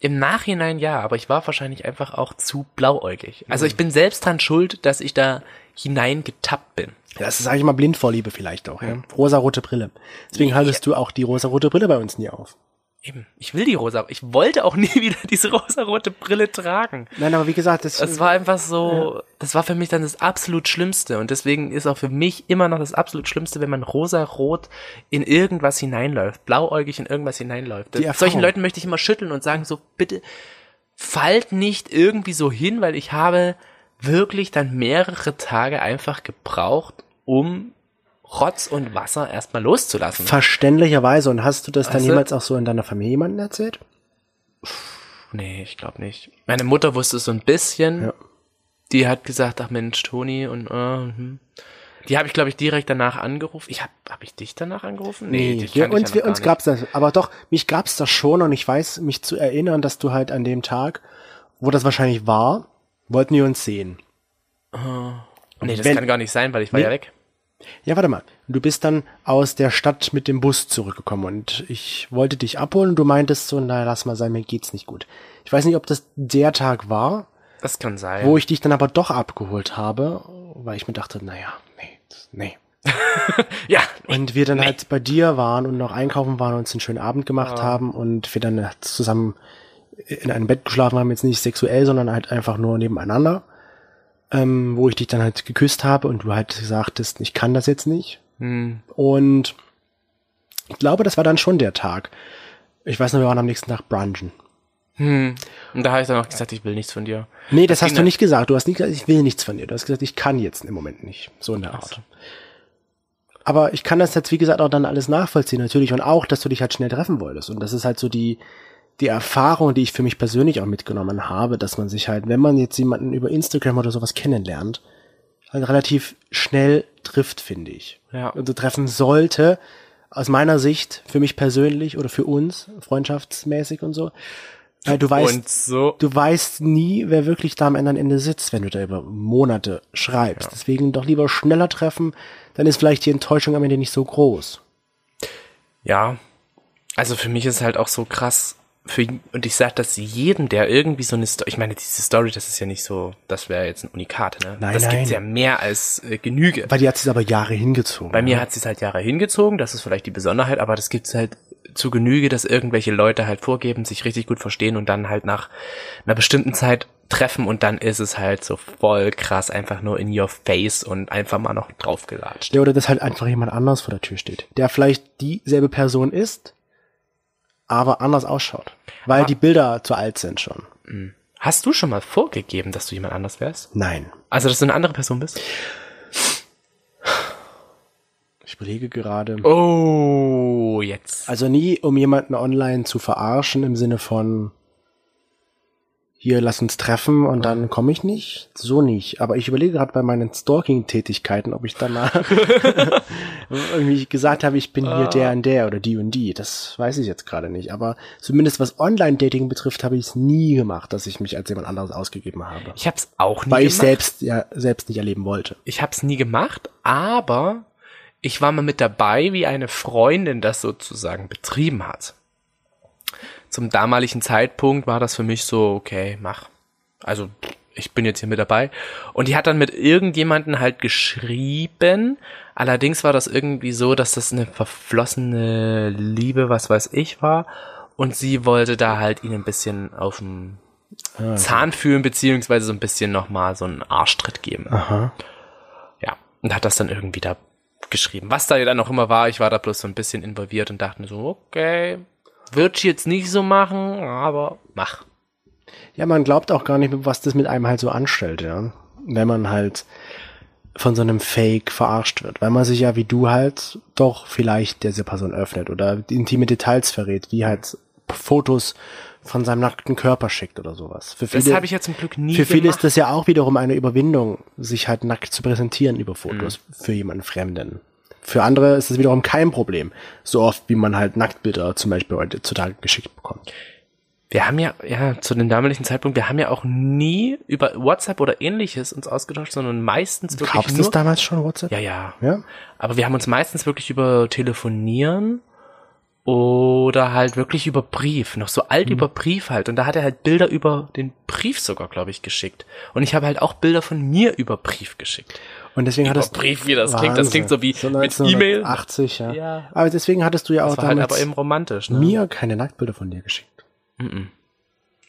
Im Nachhinein ja, aber ich war wahrscheinlich einfach auch zu blauäugig. Also ich bin selbst dran schuld, dass ich da hineingetappt bin. Das ist, sag ich mal, Blindvorliebe vielleicht auch. Ja? Rosarote Brille. Deswegen haltest du auch die rosarote Brille bei uns nie auf. Eben, ich will die rosa. Ich wollte auch *laughs* nie wieder diese rosarote Brille tragen. Nein, aber wie gesagt, das, das war einfach so, ja. das war für mich dann das absolut Schlimmste. Und deswegen ist auch für mich immer noch das absolut Schlimmste, wenn man rosarot in irgendwas hineinläuft, blauäugig in irgendwas hineinläuft. Solchen Leuten möchte ich immer schütteln und sagen so, bitte fallt nicht irgendwie so hin, weil ich habe wirklich dann mehrere Tage einfach gebraucht, um Rotz und Wasser erstmal loszulassen. Verständlicherweise. Und hast du das weißt dann jemals auch so in deiner Familie jemandem erzählt? Nee, ich glaube nicht. Meine Mutter wusste es so ein bisschen. Ja. Die hat gesagt, ach Mensch, Toni und äh, hm. Die habe ich, glaube ich, direkt danach angerufen. Ich habe hab ich dich danach angerufen? Nee, nee wir, uns, ja wir, uns gab's das. Aber doch, mich gab's das schon und ich weiß, mich zu erinnern, dass du halt an dem Tag, wo das wahrscheinlich war, wollten wir uns sehen. Oh. Nee, das wenn, kann gar nicht sein, weil ich war nee, ja weg. Ja, warte mal. Du bist dann aus der Stadt mit dem Bus zurückgekommen und ich wollte dich abholen und du meintest so, na, lass mal sein, mir geht's nicht gut. Ich weiß nicht, ob das der Tag war, Das kann sein. wo ich dich dann aber doch abgeholt habe, weil ich mir dachte, naja, nee, nee. *laughs* ja, Und wir dann halt bei dir waren und noch einkaufen waren und uns einen schönen Abend gemacht haben und wir dann zusammen in einem Bett geschlafen haben, jetzt nicht sexuell, sondern halt einfach nur nebeneinander, ähm, wo ich dich dann halt geküsst habe und du halt sagtest, ich kann das jetzt nicht. Und ich glaube, das war dann schon der Tag. Ich weiß noch, wir waren am nächsten Tag brunchen. und da habe ich dann auch gesagt, ich will nichts von dir. Nee, das, hast ging du nicht gesagt. Du hast nicht gesagt, ich will nichts von dir. Du hast gesagt, ich kann jetzt im Moment nicht. So in der Art. Aber ich kann das jetzt, wie gesagt, auch dann alles nachvollziehen, natürlich. Und auch, dass du dich halt schnell treffen wolltest. Und das ist halt so die, die Erfahrung, die ich für mich persönlich auch mitgenommen habe, dass man sich halt, wenn man jetzt jemanden über Instagram oder sowas kennenlernt, halt relativ schnell trifft, finde ich. Ja. Also treffen sollte, aus meiner Sicht, für mich persönlich oder für uns, freundschaftsmäßig und so. Weil du weißt, Und so. du weißt nie, wer wirklich da am anderen Ende sitzt, wenn du da über Monate schreibst. Deswegen doch lieber schneller treffen, dann ist vielleicht die Enttäuschung am Ende nicht so groß. Ja. Also für mich ist halt auch so krass. Für, und ich sag das jedem, der irgendwie so eine Story, ich meine, diese Story, das ist ja nicht so, das wäre jetzt ein Unikat, ne? Nein, das nein. gibt's ja mehr als äh, Genüge. Weil die hat sich aber Jahre hingezogen. Bei mir hat sie es halt Jahre hingezogen, das ist vielleicht die Besonderheit, aber das gibt's halt zu Genüge, dass irgendwelche Leute halt vorgeben, sich richtig gut verstehen und dann halt nach einer bestimmten Zeit treffen und dann ist es halt so voll krass, einfach nur in your face und einfach mal noch draufgelatscht. Ja, oder dass halt einfach jemand anders vor der Tür steht, der vielleicht dieselbe Person ist, aber anders ausschaut. Weil die Bilder zu alt sind schon. Hast du schon mal vorgegeben, dass du jemand anders wärst? Nein. Also, dass du eine andere Person bist? Ich überlege gerade. Oh, jetzt. Also nie, um jemanden online zu verarschen im Sinne von hier, lass uns treffen und dann komme ich nicht. So nicht. Aber ich überlege gerade bei meinen Stalking-Tätigkeiten, ob ich danach *laughs* irgendwie gesagt habe, ich bin hier der und der oder die und die. Das weiß ich jetzt gerade nicht. Aber zumindest was Online-Dating betrifft, habe ich es nie gemacht, dass ich mich als jemand anderes ausgegeben habe. Ich hab's auch nie Weil ich gemacht. selbst ja selbst nicht erleben wollte. Ich hab's nie gemacht, aber ich war mal mit dabei, wie eine Freundin das sozusagen betrieben hat. Zum damaligen Zeitpunkt war das für mich so, okay, mach. Also, ich bin jetzt hier mit dabei. Und die hat dann mit irgendjemanden halt geschrieben. Allerdings war das irgendwie so, dass das eine verflossene Liebe, was weiß ich, war. Und sie wollte da halt ihn ein bisschen auf dem Zahn fühlen, beziehungsweise so ein bisschen nochmal so einen Arschtritt geben. Aha. Ja, und hat das dann irgendwie da geschrieben. Was da dann auch immer war, ich war da bloß so ein bisschen involviert und dachte so, okay, wird ich jetzt nicht so machen, aber mach. Ja, man glaubt auch gar nicht, was das mit einem halt so anstellt, ja. Wenn man halt von so einem Fake verarscht wird, weil man sich ja wie du halt doch vielleicht dieser Person öffnet oder intime Details verrät, wie halt Fotos von seinem nackten Körper schickt oder sowas. Für Das viele, habe ich ja zum Glück nie für viele gemacht. ist das ja auch wiederum eine Überwindung, sich halt nackt zu präsentieren über Fotos für jemanden Fremden. Für andere ist es wiederum kein Problem, so oft wie man halt Nacktbilder zum Beispiel heutzutage geschickt bekommt. wir haben ja, ja, zu dem damaligen Zeitpunkt, wir haben ja auch nie über WhatsApp oder ähnliches uns ausgetauscht, sondern meistens wirklich Gab es damals schon, WhatsApp? ja, ja, Ja? Aber wir haben uns meistens wirklich über Telefonieren oder halt wirklich über Brief, noch so alt über Brief halt. Und da hat er halt Bilder über den Brief sogar, glaube ich, geschickt. Und ich habe halt auch Bilder von mir über Brief geschickt. Und deswegen Über hattest Brief, wie das klingt, das klingt so wie mit E-Mail. 80, ja. Ja. Aber deswegen hattest du ja auch Das war halt damals aber eben romantisch, ne? mir keine Nacktbilder von dir geschickt.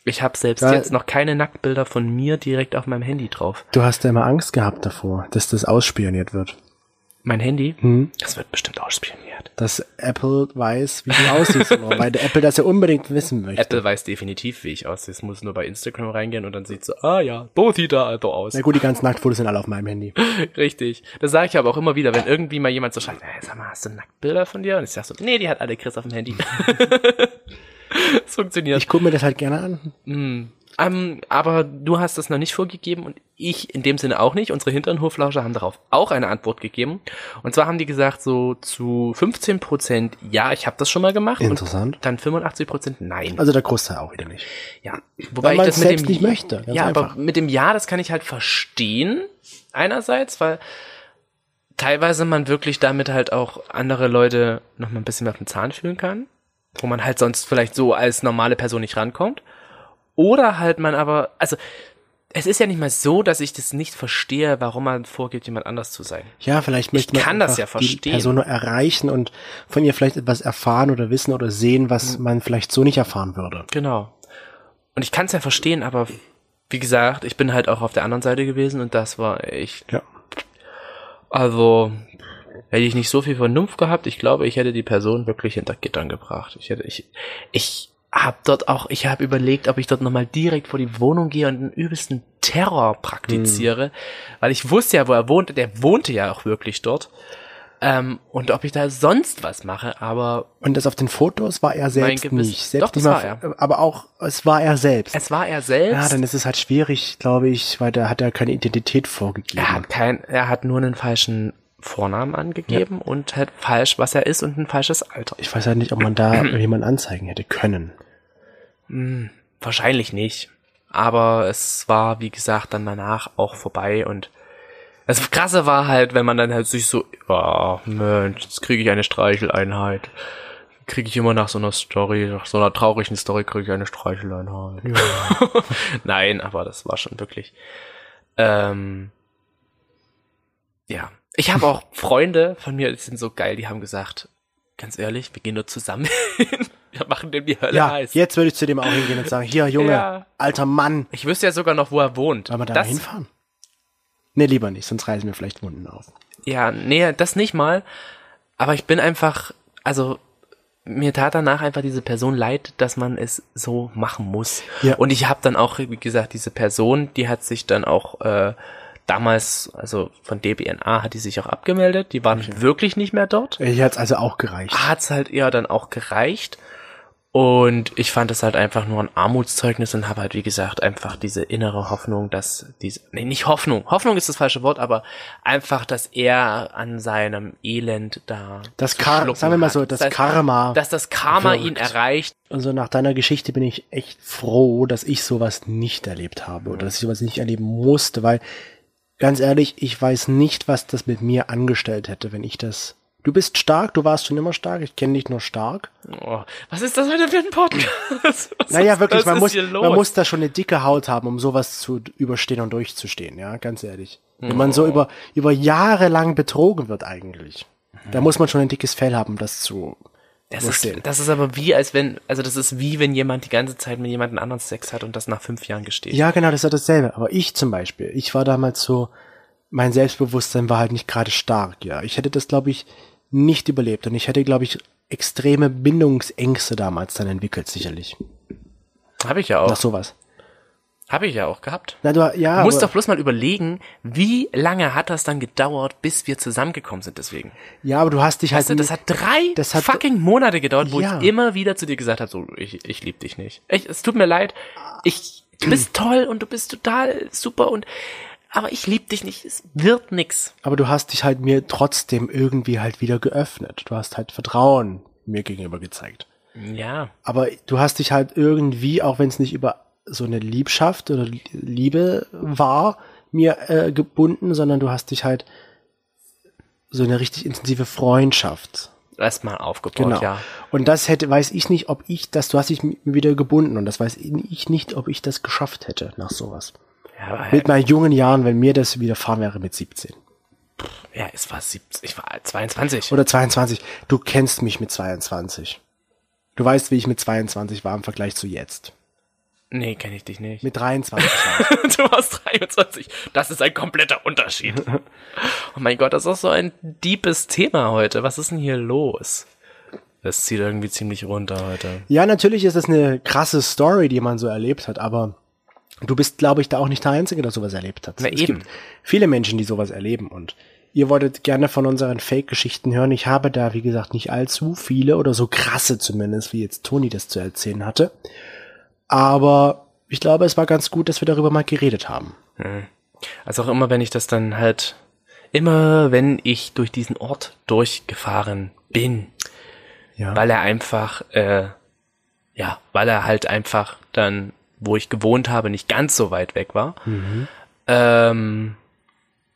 Ich habe selbst Ja. jetzt noch keine Nacktbilder von mir direkt auf meinem Handy drauf. Du hast ja immer Angst gehabt davor, dass das ausspioniert wird. Mein Handy? Hm. Das wird bestimmt ausspioniert. Dass Apple weiß, wie du aussiehst, weil Apple das ja unbedingt wissen möchte. Apple weiß definitiv, wie ich aussehe. Es muss nur bei Instagram reingehen und dann sieht so, ah ja, so sieht er also aus. Na gut, die ganzen Nacktfotos sind alle auf meinem Handy. *laughs* Richtig. Das sage ich aber auch immer wieder, wenn irgendwie mal jemand so schreibt, hey, sag mal, hast du Nacktbilder von dir? Und ich sag so, nee, die hat alle Chris auf dem Handy. *laughs* *laughs* Es funktioniert. Ich gucke mir das halt gerne an. Ähm, aber du hast das noch nicht vorgegeben und ich in dem Sinne auch nicht. Unsere Hinternhoflauscher haben darauf auch eine Antwort gegeben. Und zwar haben die gesagt, so zu 15 Prozent, ja, ich habe das schon mal gemacht. Interessant. Dann 85 Prozent, nein. Also der Großteil auch wieder nicht. Ja, wobei man ich das es mit selbst dem nicht möchte, ja, einfach. aber mit dem Ja, das kann ich halt verstehen einerseits, weil teilweise man wirklich damit halt auch andere Leute noch mal ein bisschen mehr auf den Zahn fühlen kann, wo man halt sonst vielleicht so als normale Person nicht rankommt. Oder halt man aber, also es ist ja nicht mal so, dass ich das nicht verstehe, warum man vorgeht, jemand anders zu sein. Ja, vielleicht möchte man kann das ja verstehen. die Person nur erreichen und von ihr vielleicht etwas erfahren oder wissen oder sehen, was man vielleicht so nicht erfahren würde. Genau. Und ich kann es ja verstehen, aber wie gesagt, ich bin halt auch auf der anderen Seite gewesen und das war echt. Ja. Also hätte ich nicht so viel Vernunft gehabt, ich glaube, ich hätte die Person wirklich hinter Gittern gebracht. Ich hätte, ich, ich habe dort auch, ich habe überlegt, ob ich dort nochmal direkt vor die Wohnung gehe und einen übelsten Terror praktiziere, weil ich wusste ja, wo er wohnte, der wohnte ja auch wirklich dort. Ähm, und ob ich da sonst was mache, aber Und das auf den Fotos war er selbst nicht. Selbst Doch, das war mal, Aber auch, es war er selbst. es war er selbst. ja, dann ist es halt schwierig, glaube ich, weil da hat er keine Identität vorgegeben. er hat kein, er hat nur einen falschen Vornamen angegeben und halt falsch, was er ist und ein falsches Alter. Ich weiß halt nicht, ob man da *clears throat* jemanden anzeigen hätte können. Wahrscheinlich nicht. Aber es war, wie gesagt, dann danach auch vorbei und das Krasse war halt, wenn man dann halt sich so, ja, Mensch, jetzt kriege ich eine Streicheleinheit. Kriege ich immer nach so einer Story, nach so einer traurigen Story kriege ich eine Streicheleinheit. *laughs* Nein, aber das war schon wirklich. Ähm, ja. Ich habe auch Freunde von mir, die sind so geil, die haben gesagt, ganz ehrlich, wir gehen nur zusammen hin. *laughs* Wir machen dem die Hölle Ja, heiß. jetzt würde ich zu dem auch hingehen und sagen, hier, Junge, Ja. alter Mann, Ich wüsste ja sogar noch, wo er wohnt. wollen wir da das, mal hinfahren? Nee, lieber nicht, sonst reißen wir vielleicht Wunden auf. Ja, nee, das nicht mal. Aber ich bin einfach, also mir tat danach einfach diese Person leid, dass man es so machen muss. Ja. Und ich habe dann auch, wie gesagt, diese Person, die hat sich dann auch äh, damals, also von DBNA hat die sich auch abgemeldet. Die waren wirklich nicht mehr dort. Hier hat's also auch gereicht. Hat's halt eher dann auch gereicht. Und ich fand es halt einfach nur ein Armutszeugnis und habe halt, wie gesagt, einfach diese innere Hoffnung, dass diese, nee, nicht Hoffnung, Hoffnung ist das falsche Wort, aber einfach, dass er an seinem Elend da. Das zu Kar schlucken sagen wir mal so, das Karma. Dass das Karma ihn wirkt. erreicht. Also nach deiner Geschichte bin ich echt froh, dass ich sowas nicht erlebt habe oder dass ich sowas nicht erleben musste, weil ganz ehrlich, ich weiß nicht, was das mit mir angestellt hätte, wenn ich das. Du bist stark, du warst schon immer stark, ich kenne dich nur stark. Oh, was ist das heute für ein Podcast? *laughs* Was Naja, wirklich, man muss, man muss da schon eine dicke Haut haben, um sowas zu überstehen und durchzustehen, ja, ganz ehrlich. Wenn man so über, über Jahre lang betrogen wird eigentlich, da muss man schon ein dickes Fell haben, um das zu Das ist, das ist aber wie, als wenn, also das ist wie, wenn jemand die ganze Zeit mit jemandem anderen Sex hat und das nach fünf Jahren gesteht. Ja, genau, das ist ja dasselbe. Aber ich zum Beispiel, ich war damals so, mein Selbstbewusstsein war halt nicht gerade stark, ja. Ich hätte das, glaube ich, nicht überlebt. Und ich hätte, glaube ich, extreme Bindungsängste damals dann entwickelt, sicherlich. Habe ich ja auch. Nach sowas. Habe ich ja auch gehabt. Na, du, ja, Du musst aber, doch bloß mal überlegen, wie lange hat das dann gedauert, bis wir zusammengekommen sind deswegen. ja, aber du hast dich halt, Also das hat drei Das hat- fucking Monate gedauert, wo Ja. ich immer wieder zu dir gesagt habe, so, ich, ich lieb dich nicht. Echt, es tut mir leid. Ich, du bist *clears throat* toll und du bist total super und, aber ich lieb dich nicht. Es wird nix. aber du hast dich halt mir trotzdem irgendwie halt wieder geöffnet. Du hast halt Vertrauen mir gegenüber gezeigt. Ja. Aber du hast dich halt irgendwie, auch wenn es nicht über so eine Liebschaft oder Liebe war, mir äh, gebunden, sondern du hast dich halt so eine richtig intensive Freundschaft. Erstmal aufgebaut, Genau. ja. Und das hätte, weiß ich nicht, ob ich das, du hast dich wieder gebunden und das weiß ich nicht, ob ich das geschafft hätte nach sowas. Ja, Mit meinen jungen Jahren, wenn mir das widerfahren wäre mit 17 ja, es war 17, ich war 22. oder 22. Du kennst mich mit 22. Du weißt, wie ich mit 22 war im Vergleich zu jetzt. Nee, kenne ich dich nicht. Mit 23 war ich. Du warst 23. Das ist ein kompletter Unterschied. *laughs* Oh mein Gott, das ist auch so ein deepes Thema heute. Was ist denn hier los? Das zieht irgendwie ziemlich runter heute. Ja, natürlich ist das eine krasse Story, die man so erlebt hat, aber du bist, glaube ich, da auch nicht der Einzige, der sowas erlebt hat. Na es eben. gibt viele Menschen, die sowas erleben und ihr wolltet gerne von unseren Fake-Geschichten hören. Ich habe da, wie gesagt, nicht allzu viele oder so krasse zumindest, wie jetzt Toni das zu erzählen hatte. Aber ich glaube, es war ganz gut, dass wir darüber mal geredet haben. Also auch immer, wenn ich das dann halt, immer wenn ich durch diesen Ort durchgefahren bin, Ja. weil er einfach, äh, ja, weil er halt einfach dann, wo ich gewohnt habe, nicht ganz so weit weg war, ähm,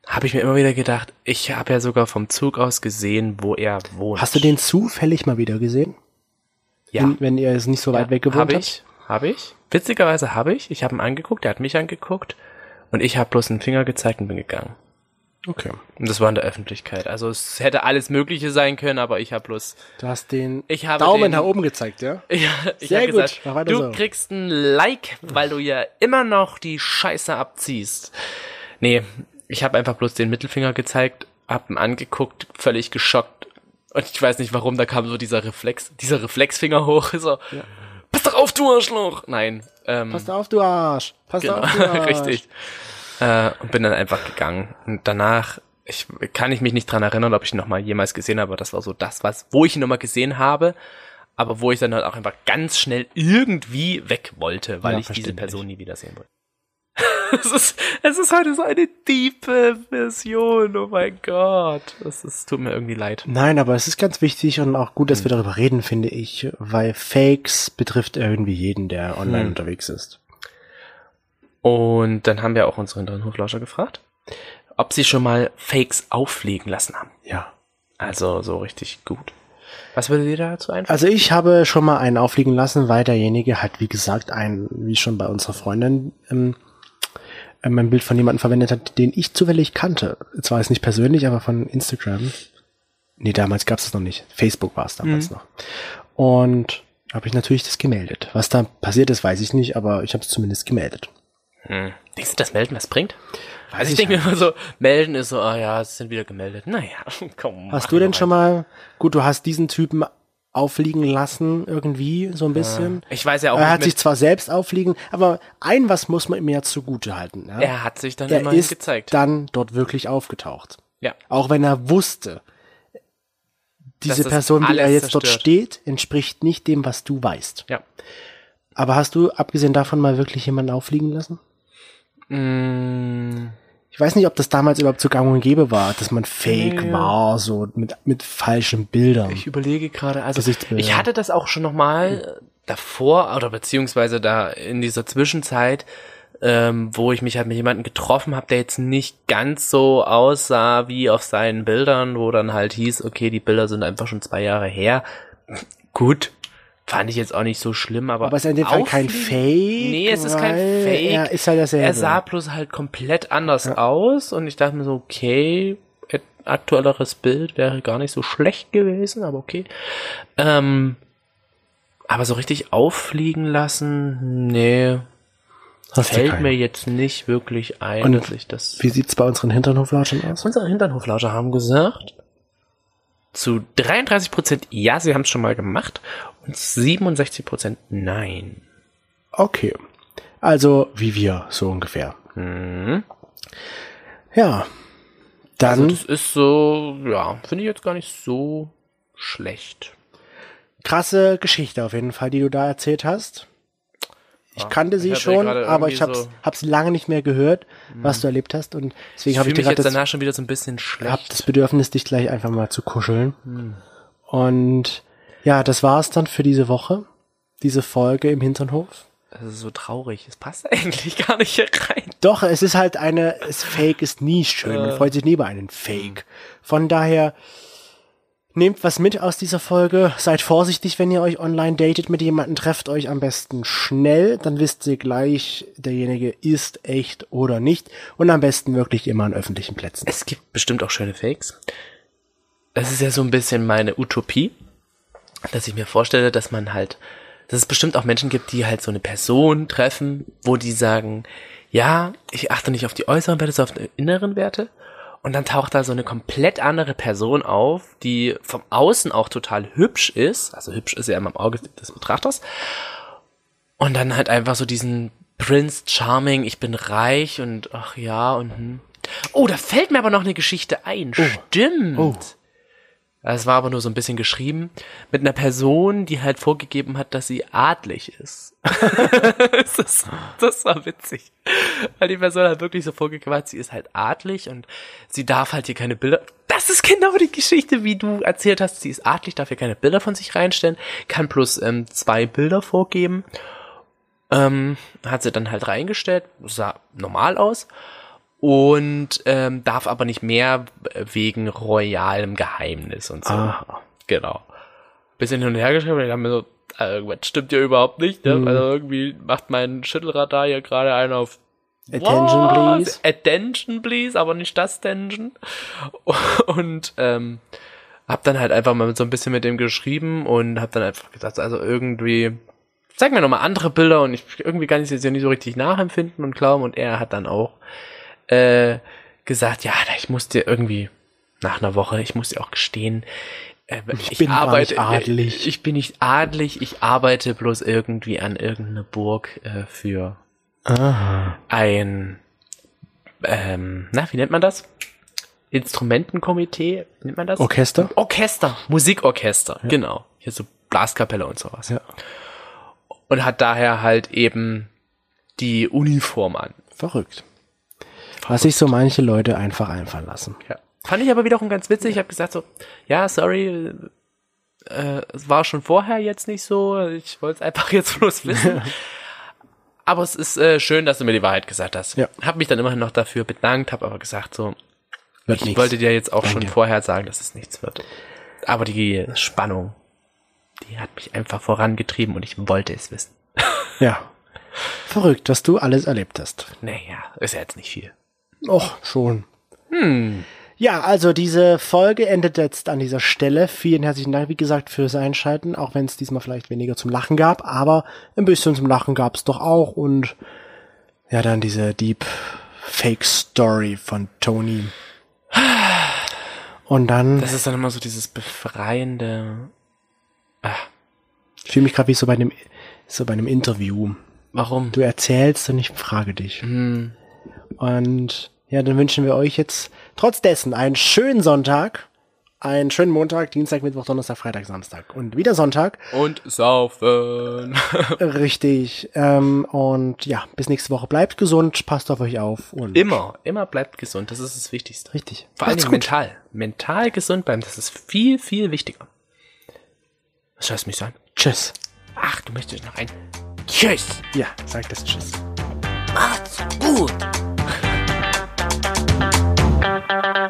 habe ich mir immer wieder gedacht, ich habe ja sogar vom Zug aus gesehen, wo er wohnt. Hast du den zufällig mal wieder gesehen? Ja. Wenn, wenn ihr es nicht so weit weg gewohnt habt? ich, habe ich. Witzigerweise habe ich. Ich habe ihn angeguckt, er hat mich angeguckt und ich habe bloß einen Finger gezeigt und bin gegangen. Okay. Und das war in der Öffentlichkeit. Also es hätte alles Mögliche sein können, aber ich habe bloß Du hast den Daumen den- nach oben gezeigt, ja? *laughs* Ja, ich Sehr gut, gesagt, du so. kriegst ein Like, weil du ja immer noch die Scheiße abziehst. Nee, ich habe einfach bloß den Mittelfinger gezeigt, hab ihn angeguckt, völlig geschockt. Und ich weiß nicht warum, da kam so dieser Reflex, dieser Reflexfinger hoch, *laughs* so, pass doch auf, du Arschloch! Nein, ähm, Pass auf, du Arsch. Pass genau, auf, du *laughs* Arsch. richtig. Äh, und bin dann einfach gegangen. Und danach, ich kann ich mich nicht dran erinnern, ob ich ihn noch mal jemals gesehen habe, aber das war so das, was, wo ich ihn noch mal gesehen habe, aber wo ich dann halt auch einfach ganz schnell irgendwie weg wollte, weil Ja, ich diese. Person nie wiedersehen wollte. *laughs* es, ist, es ist heute so eine tiefe Version, oh mein Gott. Es ist, tut mir irgendwie leid. Nein, aber es ist ganz wichtig und auch gut, dass Hm. wir darüber reden, finde ich, weil Fakes betrifft irgendwie jeden, der online Hm. unterwegs ist. Und dann haben wir auch unsere hinteren Hoflauscher gefragt, ob sie schon mal Fakes auffliegen lassen haben. Ja. Also so richtig gut. Was würde dir dazu einfallen? Also ich habe schon mal einen aufliegen lassen, weil derjenige hat, wie gesagt, ein, wie schon bei unserer Freundin, ähm, ein Bild von jemandem verwendet hat, den ich zufällig kannte. Zwar ist nicht persönlich, aber von Instagram. Nee, damals gab es das noch nicht. Facebook war es damals noch. Und habe ich natürlich das gemeldet. Was da passiert ist, weiß ich nicht, aber ich habe es zumindest gemeldet. Hm. Denkst du, dass Melden was bringt? Also ich ich denke mir immer so, Melden ist so, ah ja, es sind wieder gemeldet. Naja, *laughs* komm. Hast du denn schon mal, gut, du hast diesen Typen auffliegen lassen, irgendwie, so ein bisschen. Ich weiß ja auch er hat sich zwar selbst auffliegen, aber ein was muss man ihm ja zugute halten. Ja? er hat sich dann er immerhin ist gezeigt. dann dort wirklich aufgetaucht. ja. Auch wenn er wusste, diese das Person, die er jetzt dort zerstört. steht, entspricht nicht dem, was du weißt. Ja. Aber hast du, abgesehen davon, mal wirklich jemanden auffliegen lassen? Mm, Ich weiß nicht, ob das damals überhaupt so gang und gäbe war, dass man fake Nee. war, so mit, mit falschen Bildern. ich überlege gerade, also ich hatte das auch schon noch mal davor oder beziehungsweise da in dieser Zwischenzeit, ähm, wo ich mich halt mit jemandem getroffen habe, der jetzt nicht ganz so aussah wie auf seinen Bildern, wo dann halt hieß, okay, die Bilder sind einfach schon zwei Jahre her. Gut, fand ich jetzt auch nicht so schlimm, aber aber ist er in dem Fall kein Fake? Nee, es ist kein Fake. Er ist halt. Er sah bloß halt komplett anders aus und ich dachte mir so, okay, aktuelleres Bild wäre gar nicht so schlecht gewesen, aber okay. Ähm, aber so richtig auffliegen lassen, nee, Hast du fällt mir jetzt nicht wirklich ein, Und dass ich das. Wie sieht's bei unseren Hinternhoflauschen aus? Unsere Hinternhoflauscher haben gesagt, zu 33% ja, sie haben es schon mal gemacht und 67% nein. Okay. Also, wie wir, so ungefähr. Mhm. Ja. Dann, Also das ist so, ja, finde ich jetzt gar nicht so schlecht. krasse Geschichte auf jeden Fall, die du da erzählt hast. Ich kannte sie ich schon, aber ich hab's, so- hab's lange nicht mehr gehört, was du erlebt hast. Und deswegen Ich habe ich mich gerade jetzt das, danach schon wieder so ein bisschen hab schlecht. das Bedürfnis, dich gleich einfach mal zu kuscheln. Hm. Und ja, das war's dann für diese Woche. Diese Folge im Hinternhof. Das ist so traurig. Es passt *laughs* eigentlich gar nicht hier rein. Doch, es ist halt eine, es Fake ist nie schön. Man freut sich nie über einen Fake. Von daher, nehmt was mit aus dieser Folge. Seid vorsichtig, wenn ihr euch online datet mit jemandem. Trefft euch am besten schnell. Dann wisst ihr gleich, derjenige ist echt oder nicht. Und am besten wirklich immer an öffentlichen Plätzen. Es gibt bestimmt auch schöne Fakes. Das ist ja so ein bisschen meine Utopie, dass ich mir vorstelle, dass man halt, dass es bestimmt auch Menschen gibt, die halt so eine Person treffen, wo die sagen, ja, ich achte nicht auf die äußeren Werte, sondern auf die inneren Werte. Und dann taucht da so eine komplett andere Person auf, die vom Außen auch total hübsch ist. Also hübsch ist ja immer im Auge des Betrachters. Und dann halt einfach so diesen Prince Charming, ich bin reich und ach ja und hm. Oh, da fällt mir aber noch eine Geschichte ein. Stimmt. Oh. Das war aber nur so ein bisschen geschrieben. Mit einer Person, die halt vorgegeben hat, dass sie adlig ist. *laughs* das, das war witzig. Weil die Person halt wirklich so vorgegeben hat, sie ist halt adlig und sie darf halt hier keine Bilder. Das ist genau die Geschichte, wie du erzählt hast. Sie ist adlig, darf hier keine Bilder von sich reinstellen, kann plus ähm, zwei Bilder vorgeben. Ähm, hat sie dann halt reingestellt, sah normal aus. Und ähm, darf aber nicht mehr wegen royalem Geheimnis und so. Aha. Genau. Bisschen hin und her geschrieben und ich dachte mir so, äh, irgendwas stimmt ja überhaupt nicht. Ne? Mhm. Also irgendwie macht mein Schüttelradar hier gerade einen auf Attention, Was? please. Attention, please, aber nicht das Tension. *laughs* Und ähm, hab dann halt einfach mal so ein bisschen mit dem geschrieben und hab dann einfach gesagt, also irgendwie, zeig mir nochmal andere Bilder und ich irgendwie kann ich es jetzt ja nicht so richtig nachempfinden und glauben und er hat dann auch äh, gesagt, ja, ich muss dir irgendwie nach einer Woche, ich muss dir auch gestehen, äh, ich, bin gar arbeite, nicht adelig. ich bin nicht adelig, ich arbeite bloß irgendwie an irgendeiner Burg äh, für Aha. ein, ähm, na, wie nennt man das? Instrumentenkomitee, wie nennt man das? Orchester? Orchester, Musikorchester, genau. Hier so Blaskapelle und sowas. Ja. Und hat daher halt eben die Uniform an. Verrückt. Was sich so manche Leute einfach einfallen lassen. Ja. Fand ich aber wiederum ganz witzig. Ich habe gesagt so, ja, sorry, äh, es war schon vorher jetzt nicht so. Ich wollte es einfach jetzt *laughs* bloß wissen. aber es ist äh, schön, dass du mir die Wahrheit gesagt hast. Ja. Hab mich dann immerhin noch dafür bedankt, habe aber gesagt so, Wird ich nichts. wollte dir jetzt auch schon Danke. vorher sagen, dass es nichts wird. Aber die Spannung, die hat mich einfach vorangetrieben und ich wollte es wissen. Ja. Verrückt, was du alles erlebt hast. Naja, ist ja jetzt nicht viel. Och, schon. Hm. Ja, also diese Folge endet jetzt an dieser Stelle. Vielen herzlichen Dank, wie gesagt, fürs Einschalten, auch wenn es diesmal vielleicht weniger zum Lachen gab, aber ein bisschen zum Lachen gab es doch auch und ja, dann diese Deep Fake Story von Tony. Und dann Das ist dann immer so dieses befreiende. ich fühle mich gerade wie so bei einem so bei einem Interview. Warum? Du erzählst und ich frage dich. Hm. Und ja, dann wünschen wir euch jetzt trotz dessen einen schönen Sonntag, einen schönen Montag, Dienstag, Mittwoch, Donnerstag, Freitag, Samstag und wieder Sonntag. Und saufen. *laughs* *laughs* Richtig. Ähm, und ja, bis nächste Woche. Bleibt gesund, passt auf euch auf und Immer, immer bleibt gesund. Das ist das Wichtigste. richtig. Vor allem mental. Mental gesund bleiben, das ist viel, viel wichtiger. Was du mich an? Tschüss. Ach, du möchtest noch ein Tschüss. Ja, sag das Tschüss. Macht's gut. Thank you.